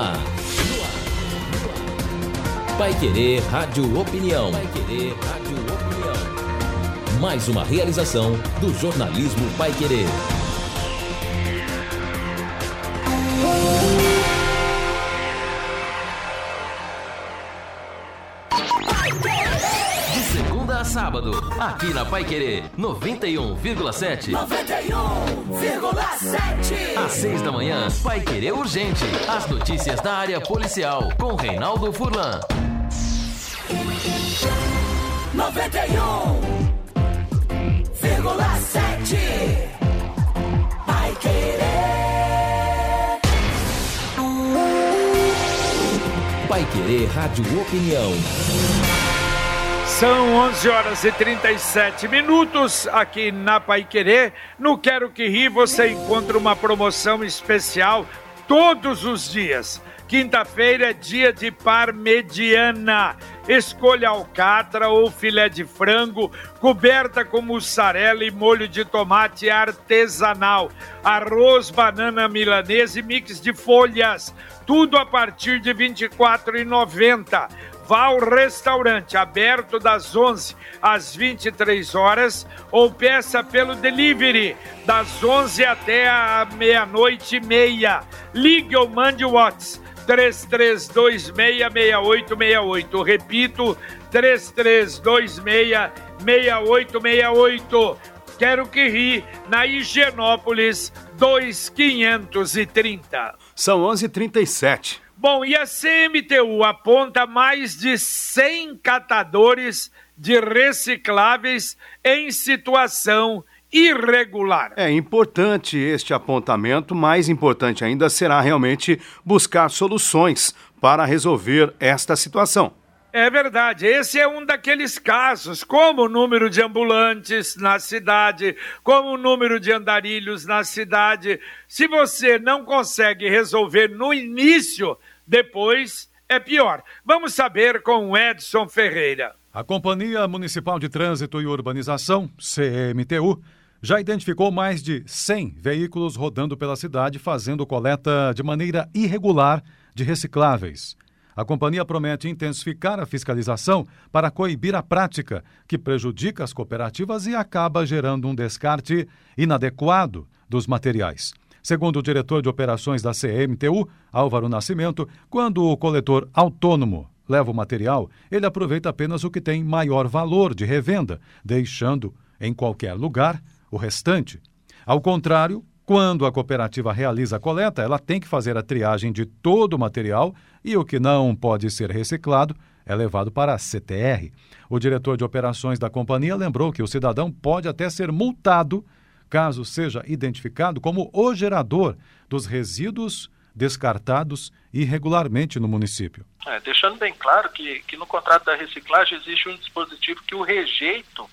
ar. Pai Querer Rádio Opinião. Pai Querer Rádio Opinião. Mais uma realização do jornalismo Pai Querer. De segunda a sábado, aqui na Pai Querer 91,7. 91,7. Às seis da manhã, Pai Querer Urgente. As notícias da área policial com Reinaldo Furlan. 91,7. Vai querer. Pai Querer Rádio Opinião. São 11 horas e 37 minutos aqui na Pai Querer. No Quero Que Ri você encontra uma promoção especial todos os dias. Quinta-feira é dia de parmegiana. Escolha alcatra ou filé de frango, coberta com mussarela e molho de tomate artesanal. Arroz, banana milanesa e mix de folhas. Tudo a partir de R$ 24,90. Vá ao restaurante aberto das 11 às 23 horas ou peça pelo delivery das 11 até a meia-noite e meia. Ligue ou mande o WhatsApp 33266868. Repito, 33266868. Quero que ri na Higienópolis 2530. São 11h37. Bom, e a CMTU aponta mais de 100 catadores de recicláveis em situação irregular. É importante este apontamento, mais importante ainda será realmente buscar soluções para resolver esta situação. É verdade, esse é um daqueles casos, como o número de ambulantes na cidade, como o número de andarilhos na cidade. Se você não consegue resolver no início, depois é pior. Vamos saber com o Edson Ferreira. A Companhia Municipal de Trânsito e Urbanização, CMTU, já identificou mais de 100 veículos rodando pela cidade fazendo coleta de maneira irregular de recicláveis. A companhia promete intensificar a fiscalização para coibir a prática que prejudica as cooperativas e acaba gerando um descarte inadequado dos materiais. Segundo o diretor de operações da CMTU, Álvaro Nascimento, quando o coletor autônomo leva o material, ele aproveita apenas o que tem maior valor de revenda, deixando em qualquer lugar o restante. Ao contrário, quando a cooperativa realiza a coleta, ela tem que fazer a triagem de todo o material e o que não pode ser reciclado é levado para a CTR. O diretor de operações da companhia lembrou que o cidadão pode até ser multado caso seja identificado como o gerador dos resíduos descartados irregularmente no município. É, deixando bem claro que, que no contrato da reciclagem existe um dispositivo que o rejeito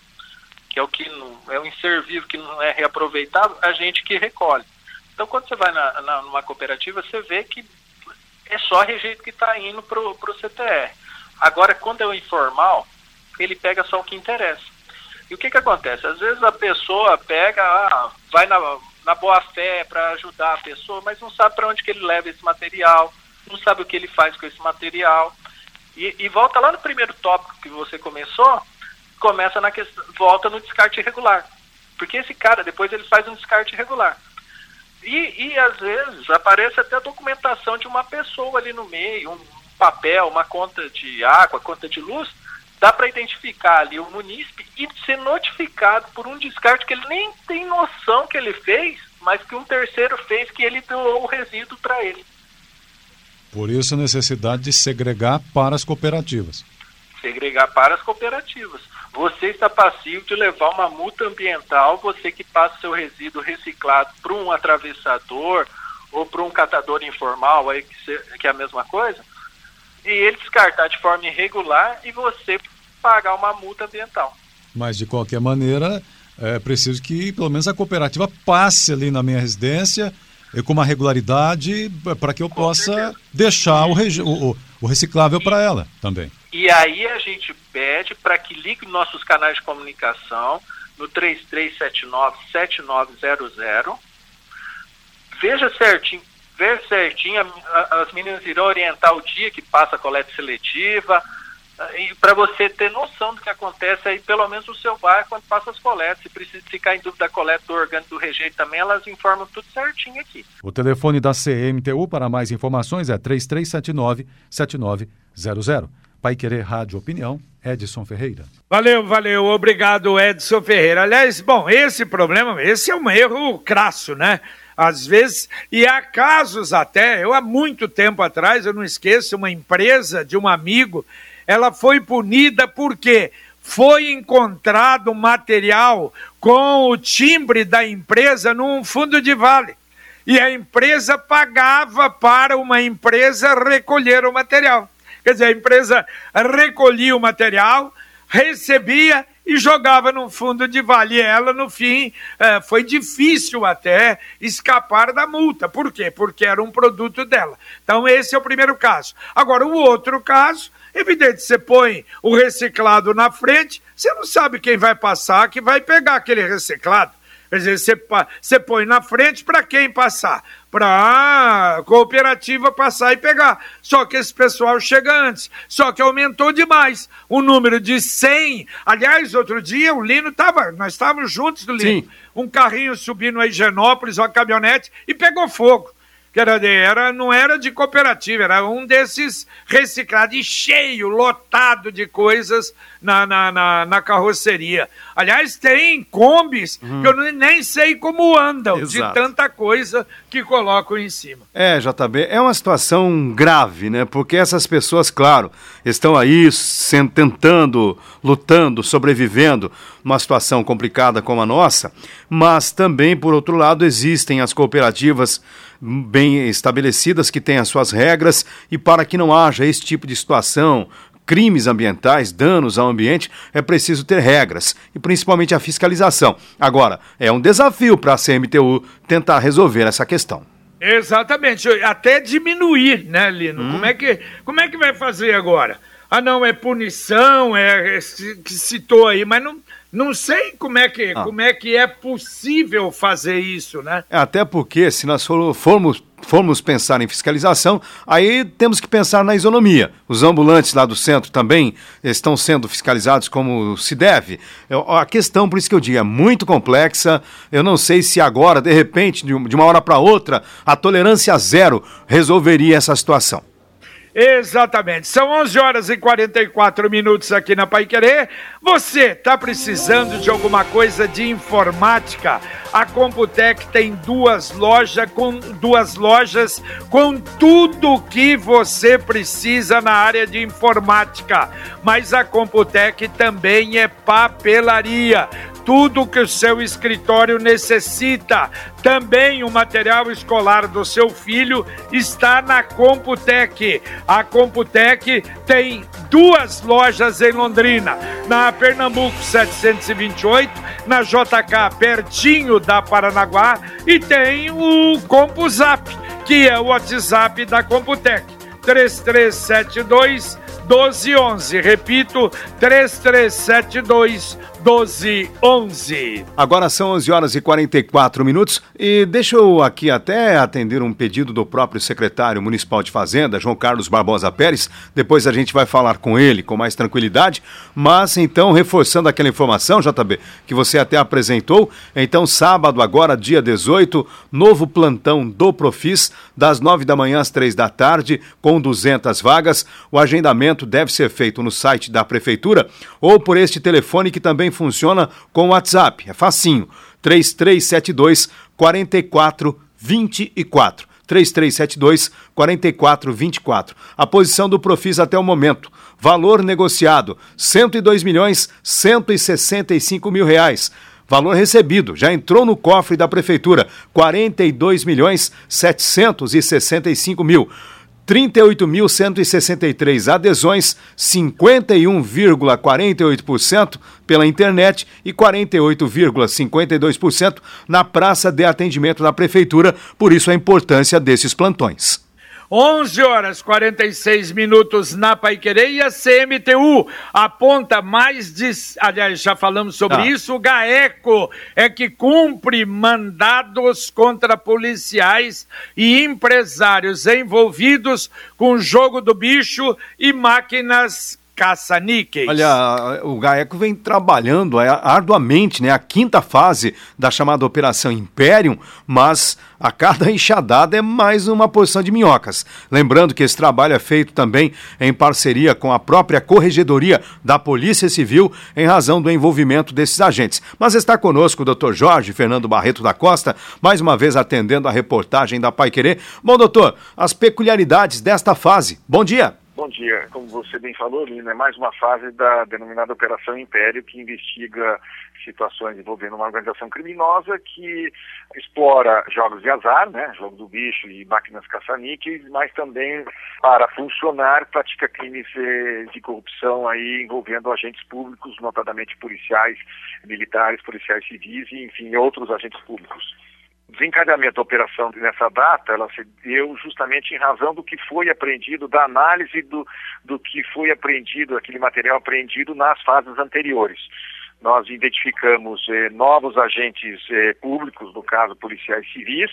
que é o que não, é o inservível que não é reaproveitável, a gente que recolhe. Então, quando você vai na, na, numa cooperativa, você vê que é só rejeito que está indo para o CTR. Agora, quando é o informal, ele pega só o que interessa. E o que, que acontece? Às vezes a pessoa pega, ah, vai na, na boa fé para ajudar a pessoa, mas não sabe para onde que ele leva esse material, não sabe o que ele faz com esse material. E, e volta lá no primeiro tópico que você começou, começa na questão, volta no descarte irregular. Porque esse cara, depois ele faz um descarte irregular. E, e às vezes aparece até a documentação de uma pessoa ali no meio, um papel, uma conta de água, conta de luz, dá para identificar ali o munícipe e ser notificado por um descarte que ele nem tem noção que ele fez, mas que um terceiro fez que ele doou o resíduo para ele. Por isso a necessidade de segregar para as cooperativas. Segregar para as cooperativas você está passivo de levar uma multa ambiental, você que passa seu resíduo reciclado para um atravessador ou para um catador informal, aí que, é a mesma coisa, e ele descartar de forma irregular e você pagar uma multa ambiental. Mas, de qualquer maneira, é preciso que pelo menos a cooperativa passe ali na minha residência com uma regularidade para que eu Com possa certeza. deixar o, o, o reciclável para ela também. E aí a gente pede para que ligue nossos canais de comunicação no 3379-7900. Veja certinho ver certinho, as meninas irão orientar o dia que passa a coleta seletiva, para você ter noção do que acontece aí, pelo menos no seu bairro, quando passa as coletas. Se precisa ficar em dúvida da coleta do orgânico do rejeito também, elas informam tudo certinho aqui. O telefone da CMTU para mais informações é 3379-7900. Pai Querer Rádio Opinião, Edson Ferreira. Valeu, valeu, obrigado, Edson Ferreira. Aliás, bom, esse problema, esse é um erro crasso, né? Às vezes, e há casos até, eu há muito tempo atrás, eu não esqueço, uma empresa de um amigo ela foi punida porque foi encontrado material com o timbre da empresa num fundo de vale. E a empresa pagava para uma empresa recolher o material. Quer dizer, a empresa recolhia o material, recebia e jogava no fundo de vale. E ela, no fim, eh, foi difícil até escapar da multa. Por quê? Porque era um produto dela. Então, esse é o primeiro caso. Agora, o outro caso Evidente, você põe o reciclado na frente, você não sabe quem vai passar que vai pegar aquele reciclado. Quer dizer, você, você põe na frente para quem passar? Para a cooperativa passar e pegar. Só que esse pessoal chega antes. Só que aumentou demais o número de 100. Aliás, outro dia o Lino estava, nós estávamos juntos do Lino. Sim. Um carrinho subindo a Higienópolis, uma caminhonete, e pegou fogo era, era não era de cooperativa, era um desses reciclados, cheio, lotado de coisas na, na, na, na carroceria. Aliás, tem combis hum. que eu nem sei como andam, Exato. de tanta coisa que colocam em cima. É, JB, é uma situação grave, né? Porque essas pessoas, claro, estão aí tentando, lutando, sobrevivendo numa situação complicada como a nossa, mas também, por outro lado, existem as cooperativas bem estabelecidas, que têm as suas regras, e para que não haja esse tipo de situação, crimes ambientais, danos ao ambiente, é preciso ter regras, e principalmente a fiscalização. Agora, é um desafio para a CMTU tentar resolver essa questão. Exatamente, até diminuir, né, Lino? Hum. Como, é que, como é que vai fazer agora? Ah, não, é punição, é, é que citou aí, mas não, não sei como é que, ah. como é, que é possível fazer isso, né? É, até porque, se nós formos, formos pensar em fiscalização, aí temos que pensar na isonomia. Os ambulantes lá do centro também estão sendo fiscalizados como se deve. A questão, por isso que eu digo, é muito complexa. Eu não sei se agora, de repente, de uma hora para outra, a tolerância zero resolveria essa situação. Exatamente. São 11 horas e 44 minutos aqui na Pai Querer. Você está precisando de alguma coisa de informática? A Computec tem duas lojas com duas lojas com tudo que você precisa na área de informática. Mas a Computec também é papelaria tudo que o seu escritório necessita. Também o material escolar do seu filho está na Computec. A Computec tem duas lojas em Londrina, na Pernambuco 728, na JK pertinho da Paranaguá e tem o CompuZap, que é o WhatsApp da Computec. 3372 1211. Repito, 3372 1211. Agora são 11 horas e 44 minutos e deixa eu aqui até atender um pedido do próprio secretário municipal de Fazenda, João Carlos Barbosa Pérez. Depois a gente vai falar com ele com mais tranquilidade. Mas então, reforçando aquela informação, JB, que você até apresentou, então sábado agora, dia 18, novo plantão do Profis, das 9 da manhã às 3 da tarde, com 200 vagas. O agendamento deve ser feito no site da prefeitura ou por este telefone que também funciona com o WhatsApp. É facinho. 3372 4424. 3372 4424. A posição do Profis até o momento. Valor negociado: 102 milhões 165 mil reais. Valor recebido, já entrou no cofre da prefeitura, 42 milhões 765 mil. 38.163 adesões, 51,48% pela internet e 48,52% na praça de atendimento da prefeitura, por isso a importância desses plantões. 11 horas 46 minutos na Paiquerê e a CMTU aponta mais de. Aliás, já falamos sobre ah. isso. O GAECO é que cumpre mandados contra policiais e empresários envolvidos com jogo do bicho e máquinas caça-níqueis. Olha, o GAECO vem trabalhando é, arduamente, né? A quinta fase da chamada Operação Imperium, mas a cada enxadada é mais uma porção de minhocas. Lembrando que esse trabalho é feito também em parceria com a própria Corregedoria da Polícia Civil, em razão do envolvimento desses agentes. Mas está conosco o doutor Jorge Fernando Barreto da Costa, mais uma vez atendendo a reportagem da Pai Querer. Bom, doutor, as peculiaridades desta fase. Bom dia. Bom dia. Como você bem falou, Lina, é mais uma fase da denominada Operação Império, que investiga situações envolvendo uma organização criminosa que explora jogos de azar, né, jogo do bicho e máquinas caça-níqueis, mas também, para funcionar, pratica crimes de corrupção aí envolvendo agentes públicos, notadamente policiais, militares, policiais civis e, enfim, outros agentes públicos desencadeamento da operação nessa data, ela se deu justamente em razão do que foi apreendido, da análise do, do que foi apreendido, aquele material apreendido nas fases anteriores. Nós identificamos eh, novos agentes eh, públicos, no caso policiais civis,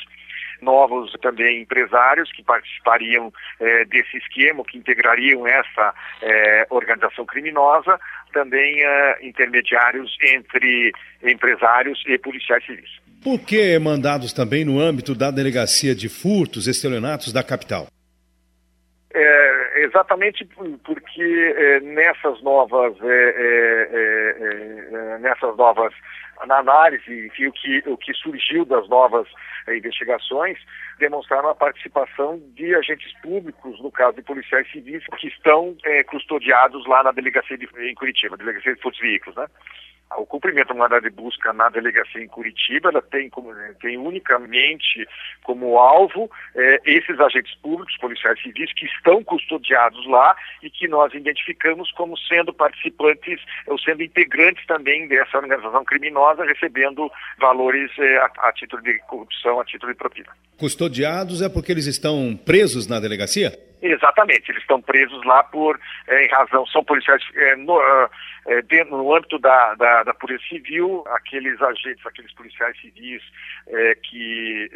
novos também empresários que participariam eh, desse esquema, que integrariam essa eh, organização criminosa, também eh, intermediários entre empresários e policiais civis. Por que mandados também no âmbito da Delegacia de Furtos, Estelionatos da capital? É, exatamente porque é, nessas novas é, é, é, é, nessas novas na análise enfim, o que o que surgiu das novas investigações demonstraram a participação de agentes públicos no caso de policiais civis que estão custodiados lá na delegacia de, em Curitiba delegacia de furtos veículos né o cumprimento do mandado de busca na delegacia em Curitiba, ela tem, como, tem unicamente como alvo eh, esses agentes públicos, policiais civis, que estão custodiados lá e que nós identificamos como sendo participantes ou sendo integrantes também dessa organização criminosa, recebendo valores eh, a, a título de corrupção, a título de propina. Custodiados é porque eles estão presos na delegacia? Exatamente, eles estão presos lá por, é, em razão, são policiais é, no, é, dentro, no âmbito da, da, da, Polícia Civil, aqueles agentes, aqueles policiais civis que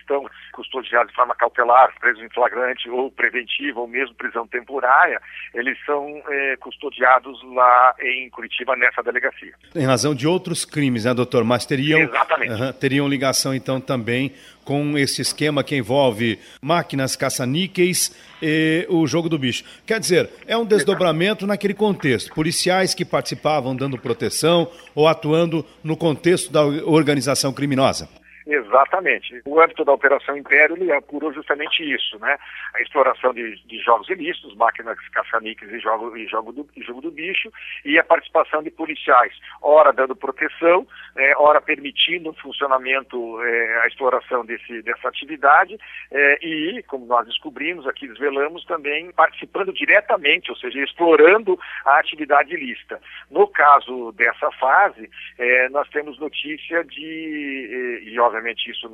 estão custodiados de forma cautelar, presos em flagrante ou preventiva, ou mesmo prisão temporária, eles são custodiados lá em Curitiba, nessa delegacia. Em razão de outros crimes, né, doutor? Mas teriam, teriam ligação, então, também com esse esquema que envolve máquinas caça-níqueis e o jogo do bicho. Quer dizer, é um desdobramento naquele contexto. Policiais que participavam dando proteção ou atuando no contexto da organização criminosa. Exatamente. O âmbito da Operação Império ele apurou justamente isso, né? A exploração de, de jogos ilícitos, máquinas caça-níqueis e jogo, e, jogo do, e jogo do bicho, e a participação de policiais, ora dando proteção, é, ora permitindo o funcionamento, é, a exploração desse, dessa atividade, é, e, como nós descobrimos aqui, desvelamos também, participando diretamente, ou seja, explorando a atividade ilícita. No caso dessa fase, é, nós temos notícia de, e, e obviamente isso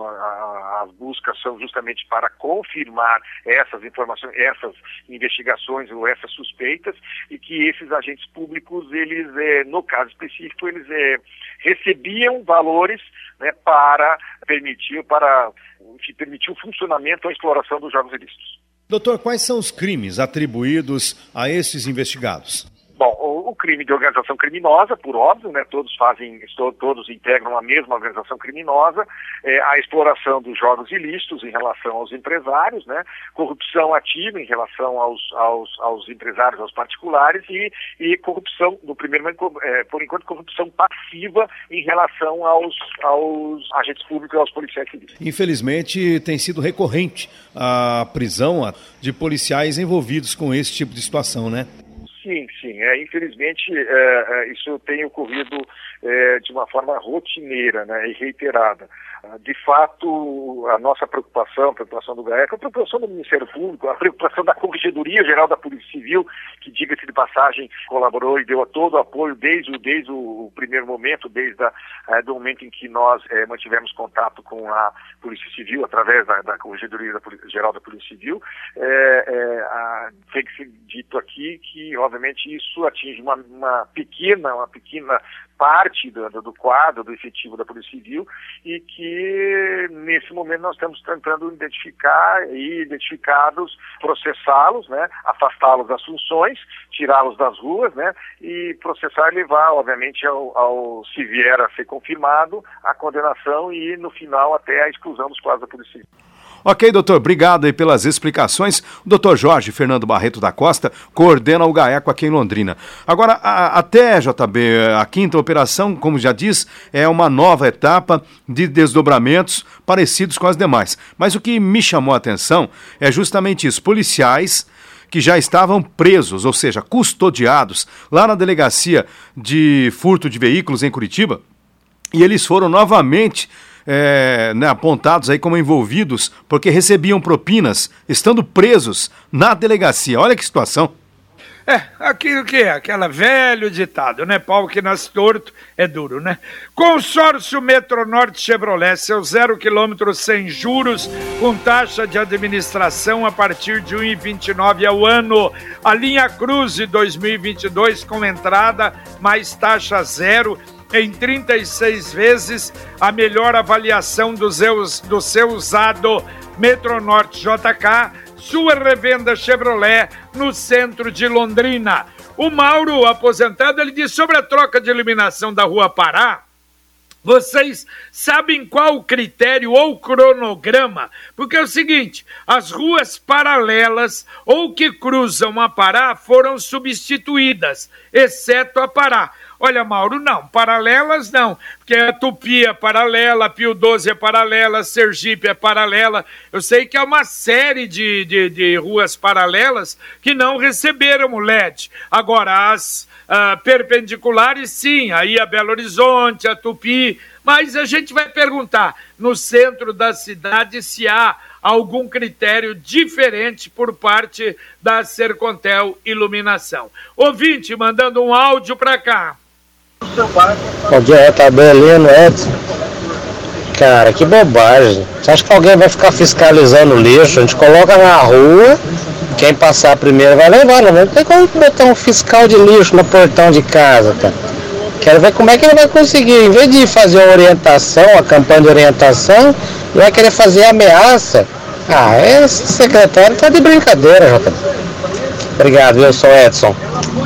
as buscas são justamente para confirmar essas informações, essas investigações ou essas suspeitas e que esses agentes públicos eles é, no caso específico eles é, recebiam valores né, para permitir para que o funcionamento ou a exploração dos jogos ilícitos. Doutor, quais são os crimes atribuídos a esses investigados? Bom, o, crime de organização criminosa, por óbvio, né, todos fazem, todos integram a mesma organização criminosa, é, a exploração dos jogos ilícitos em relação aos empresários, né, corrupção ativa em relação aos, aos, aos empresários, aos particulares e, e corrupção, no primeiro momento, é, por enquanto, corrupção passiva em relação aos, aos agentes públicos e aos policiais civis. Infelizmente, tem sido recorrente a prisão de policiais envolvidos com esse tipo de situação, né? Sim, sim. É, infelizmente, é, é, isso tem ocorrido é, de uma forma rotineira né, e reiterada. Ah, de fato, a nossa preocupação, a preocupação do GAEC, a preocupação do Ministério Público, a preocupação da Corregedoria Geral da Polícia Civil, que, diga-se de passagem, colaborou e deu todo o apoio desde, desde o primeiro momento, desde a, é, do momento em que nós é, mantivemos contato com a Polícia Civil, através da, da Corregedoria Geral da Polícia Civil. É, a, tem que ser dito aqui que, obviamente, isso atinge uma, uma pequena, uma pequena parte do, do, quadro, do efetivo da Polícia Civil e que nesse momento nós estamos tentando identificar e identificados, processá-los, né, afastá-los das funções, tirá-los das ruas, né, e processar e levar, obviamente, ao, ao, se vier a ser confirmado, a condenação e no final até a exclusão dos quadros da Polícia Civil. Ok, doutor, obrigado aí pelas explicações. O doutor Jorge Fernando Barreto da Costa coordena o GAECO aqui em Londrina. Agora, a, até, JB, a quinta operação, como já diz, é uma nova etapa de desdobramentos parecidos com as demais. Mas o que me chamou a atenção é justamente isso: policiais que já estavam presos, ou seja, custodiados, lá na delegacia de furto de veículos em Curitiba, e eles foram novamente é, né, apontados aí como envolvidos porque recebiam propinas estando presos na delegacia. Olha que situação. É, aquilo que é, aquela velho ditado, né? Pau que nasce torto é duro, né? Consórcio Metronorte Chevrolet, seu zero quilômetro sem juros, com taxa de administração a partir de 1,29 ao ano. A linha Cruze 2022 com entrada mais taxa zero em 36 vezes a melhor avaliação do seu, do seu usado Metronorte JK, sua revenda Chevrolet no centro de Londrina. O Mauro, aposentado, ele diz sobre a troca de iluminação da Rua Pará. Vocês sabem qual o critério ou cronograma? Porque é o seguinte: as ruas paralelas ou que cruzam a Pará foram substituídas, exceto a Pará. Olha, Mauro, não, paralelas não, porque a Tupi é paralela, Pio 12 é paralela, Sergipe é paralela. Eu sei que há uma série de, de, de ruas paralelas que não receberam o LED. Agora, as uh, perpendiculares, sim, aí a Belo Horizonte, a Tupi, mas a gente vai perguntar no centro da cidade se há algum critério diferente por parte da Sercontel Iluminação. Ouvinte, mandando um áudio para cá. Bom dia, tá Belino Edson. Cara, que bobagem. Você acha que alguém vai ficar fiscalizando o lixo? A gente coloca na rua, quem passar primeiro vai levar, não né? tem como botar um fiscal de lixo no portão de casa, tá? Quero ver como é que ele vai conseguir, em vez de fazer uma orientação, a campanha de orientação, ele vai querer fazer ameaça. Ah, esse secretário tá de brincadeira, Jota. Obrigado, eu sou Edson.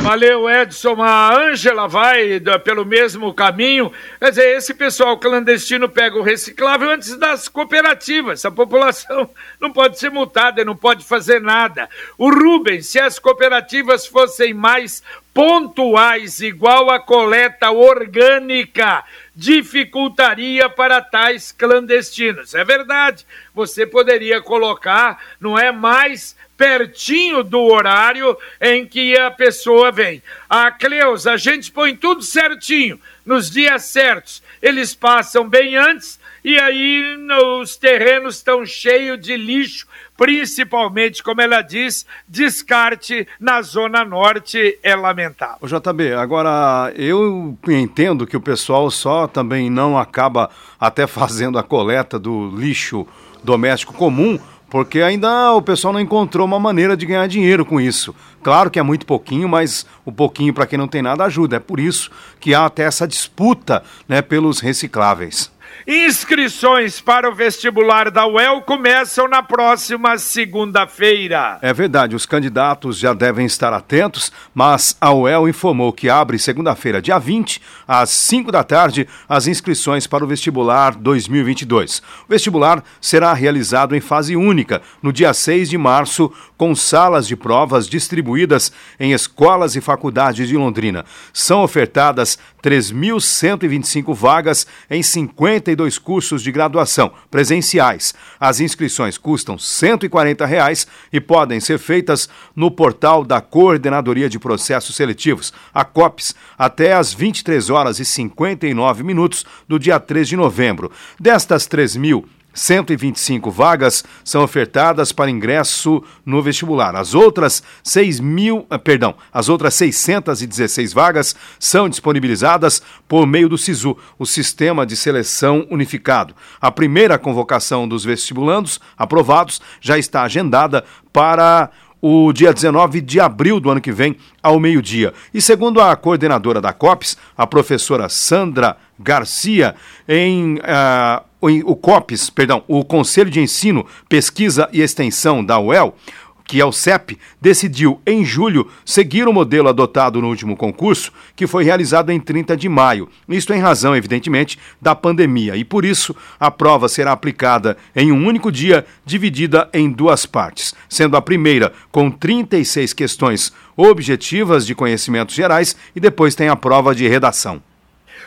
Valeu, Edson. A Ângela vai pelo mesmo caminho. Quer dizer, esse pessoal clandestino pega o reciclável antes das cooperativas. A população não pode ser multada, não pode fazer nada. O Rubens, se as cooperativas fossem mais pontuais, igual a coleta orgânica, dificultaria para tais clandestinos. É verdade, você poderia colocar, não é mais pertinho do horário em que a pessoa vem. A Cleusa, a gente põe tudo certinho, nos dias certos. Eles passam bem antes e aí os terrenos estão cheios de lixo, principalmente, como ela diz, descarte na Zona Norte é lamentável. O JB, agora eu entendo que o pessoal só também não acaba até fazendo a coleta do lixo doméstico comum porque ainda o pessoal não encontrou uma maneira de ganhar dinheiro com isso. Claro que é muito pouquinho, mas o pouquinho para quem não tem nada ajuda. É por isso que há até essa disputa né, pelos recicláveis. Inscrições para o vestibular da UEL começam na próxima segunda-feira. É verdade, os candidatos já devem estar atentos, mas a UEL informou que abre segunda-feira, dia 20, às 5 da tarde, as inscrições para o vestibular 2022. O vestibular será realizado em fase única, no dia 6 de março, com salas de provas distribuídas em escolas e faculdades de Londrina. São ofertadas 3.125 vagas em 52 cursos de graduação presenciais. As inscrições custam 140 reais e podem ser feitas no portal da Coordenadoria de Processos Seletivos, a COPS, até às 23 horas e 59 minutos do dia 3 de novembro. Destas 3.000 125 vagas são ofertadas para ingresso no vestibular. As outras 6 mil, ah, perdão, as outras 616 vagas são disponibilizadas por meio do SISU, o Sistema de Seleção Unificado. A primeira convocação dos vestibulandos aprovados já está agendada para o dia 19 de abril do ano que vem, ao meio-dia. E segundo a coordenadora da COPS, a professora Sandra Garcia, em uh, o, COPS, perdão, o Conselho de Ensino, Pesquisa e Extensão da UEL, que é o CEP, decidiu em julho seguir o modelo adotado no último concurso, que foi realizado em 30 de maio. Isto em razão, evidentemente, da pandemia. E por isso, a prova será aplicada em um único dia, dividida em duas partes, sendo a primeira com 36 questões objetivas de conhecimentos gerais e depois tem a prova de redação.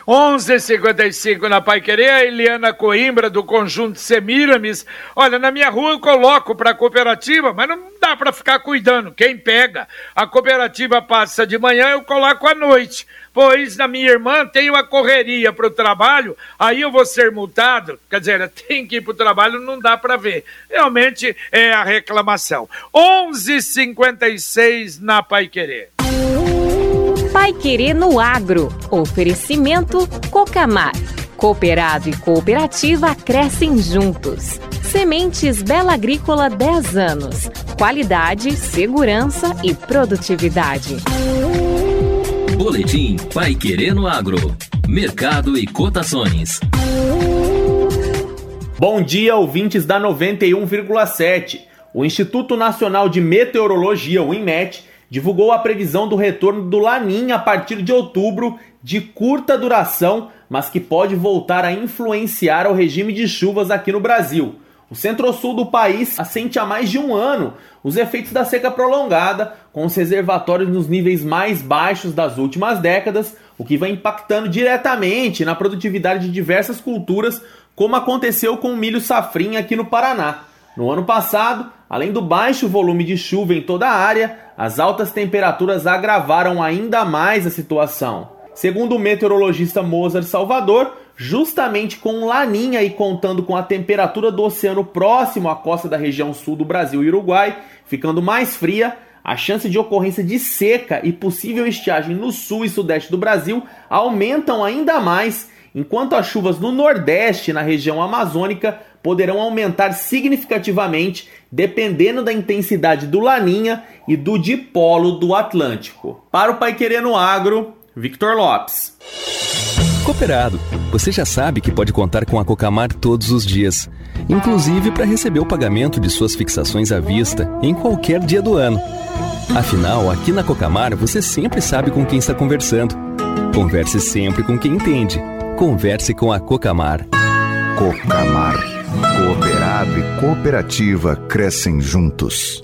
11:55 na Pai Querer, a Eliana Coimbra do conjunto Semiramis. Olha, na minha rua eu coloco para a cooperativa, mas não dá para ficar cuidando. Quem pega? A cooperativa passa de manhã, eu coloco à noite. Pois na minha irmã tem uma correria para o trabalho, aí eu vou ser multado. Quer dizer, tem que ir para o trabalho, não dá para ver. Realmente é a reclamação. 11:56 na Pai Querer. Pai Querer no Agro. Oferecimento Cocamar. Cooperado e cooperativa crescem juntos. Sementes Bela Agrícola 10 anos. Qualidade, segurança e produtividade. Boletim Pai Querer no Agro. Mercado e cotações. Bom dia, ouvintes da 91,7. O Instituto Nacional de Meteorologia, o INMET, divulgou a previsão do retorno do Laninha a partir de outubro, de curta duração, mas que pode voltar a influenciar o regime de chuvas aqui no Brasil. O centro-sul do país assente há mais de um ano os efeitos da seca prolongada, com os reservatórios nos níveis mais baixos das últimas décadas, o que vai impactando diretamente na produtividade de diversas culturas, como aconteceu com o milho safrinha aqui no Paraná. No ano passado, além do baixo volume de chuva em toda a área, as altas temperaturas agravaram ainda mais a situação. Segundo o meteorologista Mozart Salvador, justamente com Laninha e contando com a temperatura do oceano próximo à costa da região sul do Brasil e Uruguai, ficando mais fria, a chance de ocorrência de seca e possível estiagem no sul e sudeste do Brasil aumentam ainda mais, enquanto as chuvas no nordeste e na região amazônica poderão aumentar significativamente dependendo da intensidade do Laninha e do dipolo do Atlântico. Para o Pai Querer no Agro, Victor Lopes. Cooperado, você já sabe que pode contar com a Cocamar todos os dias, inclusive para receber o pagamento de suas fixações à vista em qualquer dia do ano. Afinal, aqui na Cocamar você sempre sabe com quem está conversando. Converse sempre com quem entende. Converse com a Cocamar. Cocamar Cooperado e cooperativa crescem juntos.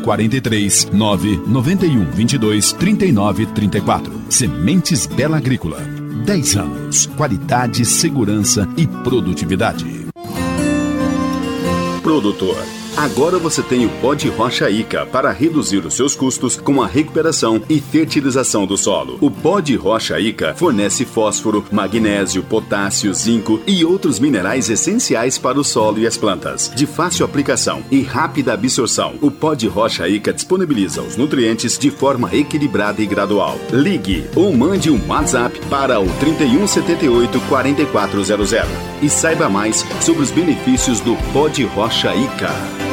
43 9 91 22 39 34. Sementes Bela Agrícola. 10 anos. Qualidade, segurança e produtividade. Produtor Agora você tem o pó de rocha Ica para reduzir os seus custos com a recuperação e fertilização do solo. O pó de rocha Ica fornece fósforo, magnésio, potássio, zinco e outros minerais essenciais para o solo e as plantas. De fácil aplicação e rápida absorção, o pó de rocha Ica disponibiliza os nutrientes de forma equilibrada e gradual. Ligue ou mande um WhatsApp para o 3178 4400 e saiba mais sobre os benefícios do pó de rocha Ica.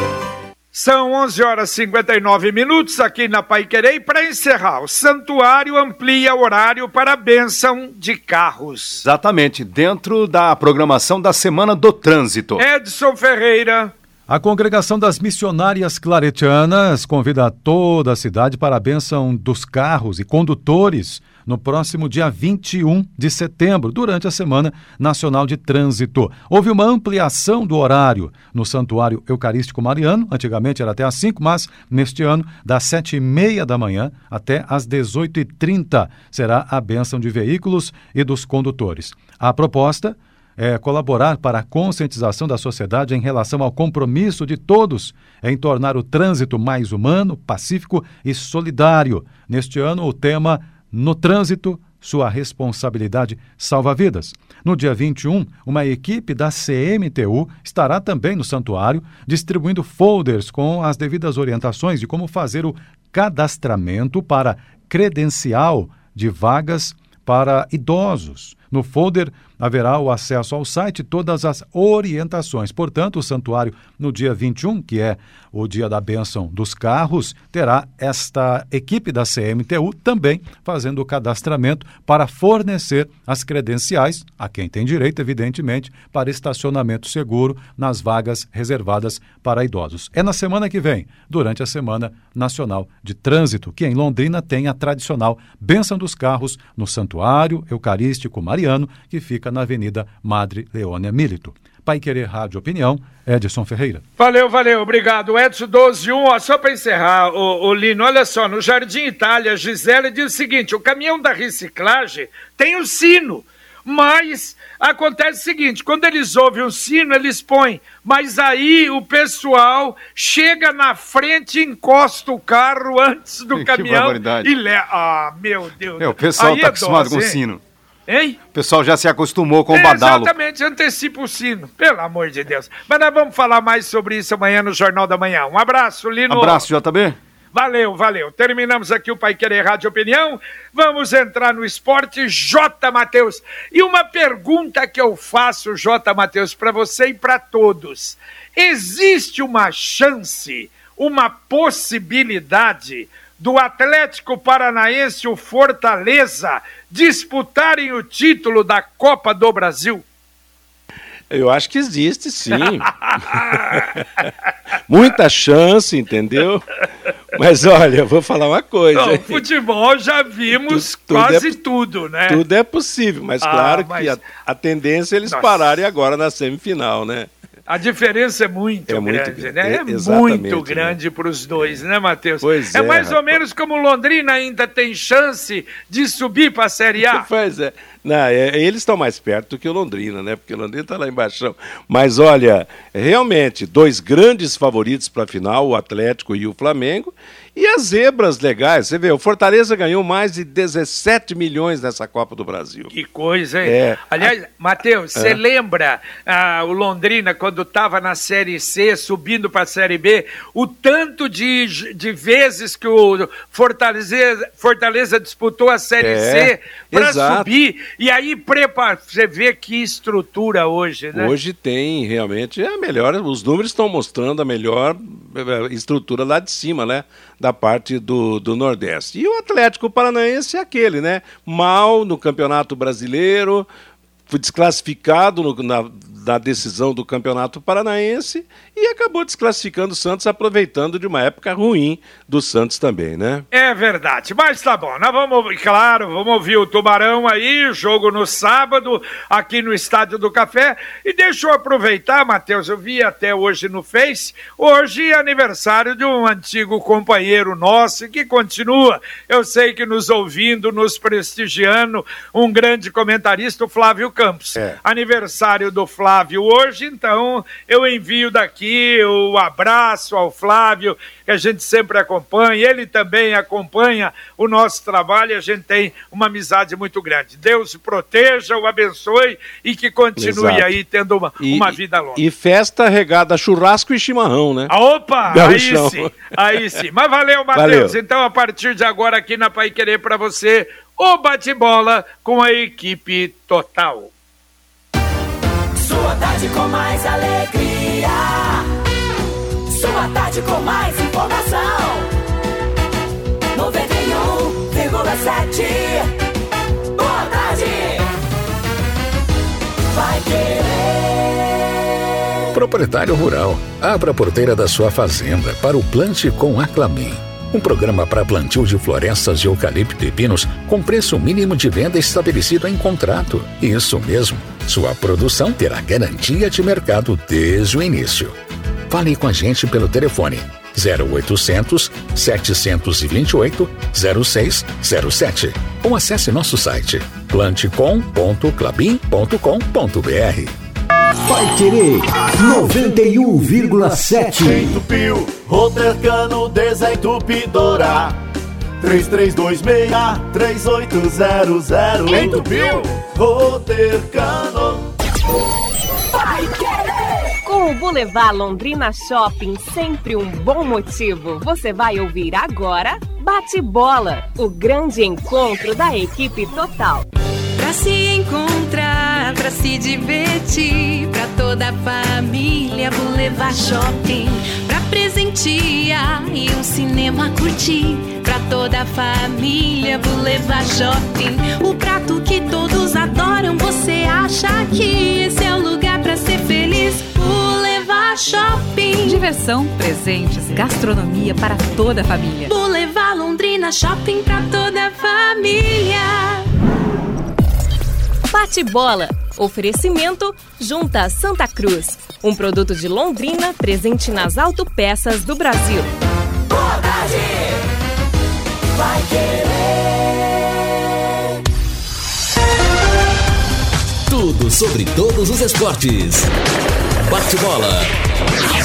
São 11 horas e 59 minutos aqui na Pai Querer. E para encerrar, o santuário amplia o horário para a bênção de carros. Exatamente, dentro da programação da Semana do Trânsito. Edson Ferreira. A congregação das missionárias claretianas convida toda a cidade para a bênção dos carros e condutores no próximo dia 21 de setembro, durante a Semana Nacional de Trânsito. Houve uma ampliação do horário no Santuário Eucarístico Mariano, antigamente era até às 5, mas neste ano, das 7 e meia da manhã até às 18h30, será a bênção de veículos e dos condutores. A proposta é colaborar para a conscientização da sociedade em relação ao compromisso de todos em tornar o trânsito mais humano, pacífico e solidário. Neste ano, o tema No Trânsito, sua responsabilidade salva vidas. No dia 21, uma equipe da CMTU estará também no santuário distribuindo folders com as devidas orientações de como fazer o cadastramento para credencial de vagas para idosos. No folder haverá o acesso ao site e todas as orientações. Portanto, o santuário, no dia 21, que é o dia da bênção dos carros, terá esta equipe da CMTU também fazendo o cadastramento para fornecer as credenciais, a quem tem direito, evidentemente, para estacionamento seguro nas vagas reservadas para idosos. É na semana que vem, durante a Semana Nacional de Trânsito, que em Londrina tem a tradicional bênção dos carros no Santuário Eucarístico Mariano, que fica na Avenida Madre Leônia Milito. Pai Querer Rádio Opinião, Edson Ferreira. Valeu, valeu, obrigado. Edson 12 1, ó, só para encerrar, o, o, Lino, olha só, no Jardim Itália, Gisele diz o seguinte: o caminhão da reciclagem tem o sino. Mas acontece o seguinte: quando eles ouvem o sino, eles põem. Mas aí o pessoal chega na frente, encosta o carro antes do Que caminhão barbaridade. e leva. Ah, meu Deus. É, o pessoal está é acostumado dose, com o hein? sino. Hein? O pessoal já se acostumou com o badalo. Exatamente, antecipa o sino, pelo amor de Deus. Mas nós vamos falar mais sobre isso amanhã no Jornal da Manhã. Um abraço, Lino. Abraço, JB. Valeu, valeu. Terminamos aqui o Pai Querer Rádio Opinião. Vamos entrar no esporte, J. Matheus. E uma pergunta que eu faço, J. Matheus, para você e para todos: existe uma chance, uma possibilidade do Atlético Paranaense o Fortaleza disputarem o título da Copa do Brasil? Eu acho que existe, sim. Muita chance, entendeu? Mas olha, eu vou falar uma coisa. Não, futebol já vimos Tu- tudo quase é- tudo, né? Tudo é possível, mas Ah, claro mas- que a, a tendência é eles Nossa. pararem agora na semifinal, né? A diferença é muito É muito grande, grande, né? é- É muito né? grande para os dois, né, Matheus? Pois é é, mais ou rapaz. menos como Londrina ainda tem chance de subir para a Série A. Pois é. Não, é, eles estão mais perto do que o Londrina, né? Porque o Londrina está lá embaixo. Mas olha, realmente, dois grandes favoritos para a final, o Atlético e o Flamengo. E as zebras legais. Você vê, o Fortaleza ganhou mais de 17 milhões nessa Copa do Brasil. Que coisa, hein? É. Aliás, Matheus, você É. lembra ah, o Londrina quando estava na Série C, subindo para a Série B, o tanto de, de vezes que o Fortaleza, Fortaleza disputou a Série É, C para subir? E aí, prepara, você vê que estrutura hoje, né? Hoje tem realmente a melhor, os números estão mostrando a melhor eh, estrutura lá de cima, né? Da parte do, do Nordeste. E o Atlético Paranaense é aquele, né? Mal no Campeonato Brasileiro, foi desclassificado no- na, na decisão do Campeonato Paranaense e acabou desclassificando o Santos, aproveitando de uma época ruim do Santos também, né? É verdade, mas tá bom, nós vamos, claro, vamos ouvir o Tubarão aí, jogo no sábado, aqui no Estádio do Café, e deixa eu aproveitar, Matheus, eu vi até hoje no Face, hoje é aniversário de um antigo companheiro nosso que continua, eu sei que nos ouvindo, nos prestigiando, um grande comentarista, o Flávio Campos. Aniversário do Flávio hoje, então eu envio daqui o abraço ao Flávio, que a gente sempre acompanha, ele também acompanha o nosso trabalho e a gente tem uma amizade muito grande. Deus o proteja, o abençoe e que continue Exato. aí tendo uma, E- uma vida longa. E festa regada churrasco e chimarrão, né? Ah, Opa, aí sim, aí sim. Mas valeu, Matheus. Então, a partir de agora, aqui na Pai Querer para você, o bate-bola com a equipe total. Tarde com mais alegria. Sua tarde com mais informação. 91,7. Boa tarde. Vai querer. Proprietário rural, abra a porteira da sua fazenda para o Plante com Aclamin. Um programa para plantio de florestas de eucalipto e pinos com preço mínimo de venda estabelecido em contrato. Isso mesmo, sua produção terá garantia de mercado desde o início. Fale com a gente pelo telefone 0800 728 0607 ou acesse nosso site plantecom.clabin.com.br. Vai querer 91,7. Entupiu, Rotercano desentupidora. 3326-3800. Entupiu. Rotercano. Vai querer. Com o Boulevard Londrina Shopping sempre um bom motivo, você vai ouvir agora Bate Bola, o grande encontro da equipe total. Pra se encontrar, pra se divertir, pra toda a família, vou levar shopping. Pra presentear e um cinema curtir. Pra toda a família, vou levar shopping. O prato que todos adoram, você acha que esse é o lugar pra ser feliz? Vou levar shopping. Diversão, presentes, gastronomia para toda a família. Vou levar Londrina Shopping pra toda a família. Bate Bola. Oferecimento Junta Santa Cruz. Um produto de Londrina presente nas autopeças do Brasil. Boa tarde. Vai querer. Tudo sobre todos os esportes. Bate bola.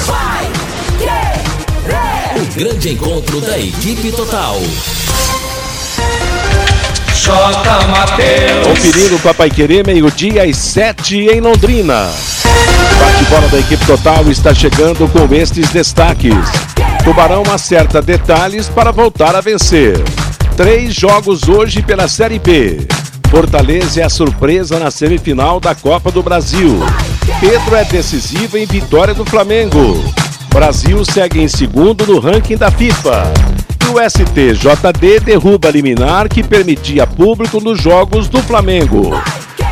Vai querer. O grande encontro da equipe total. J. Mateus. Conferindo o Papai Querer, meio-dia às sete em Londrina. Bate-bola da equipe total está chegando com estes destaques. Tubarão acerta detalhes para voltar a vencer. Três jogos hoje pela Série B. Fortaleza é a surpresa na semifinal da Copa do Brasil. Pedro é decisivo em vitória do Flamengo. Brasil segue em segundo no ranking da FIFA. E o STJD derruba liminar que permitia público nos jogos do Flamengo.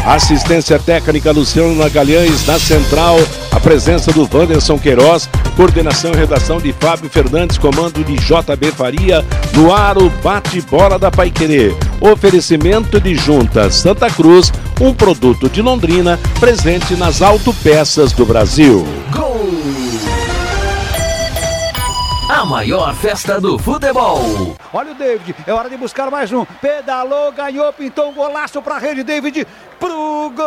Assistência técnica Luciano Magalhães na central, a presença do Wanderson Queiroz, coordenação e redação de Fábio Fernandes, comando de JB Faria, no ar o bate-bola da Paiquerê. Oferecimento de Junta Santa Cruz, um produto de Londrina, presente nas autopeças do Brasil. A maior festa do futebol. Olha o David, é hora de buscar mais um. Pedalou, ganhou, pintou um golaço pra rede. David pro gol!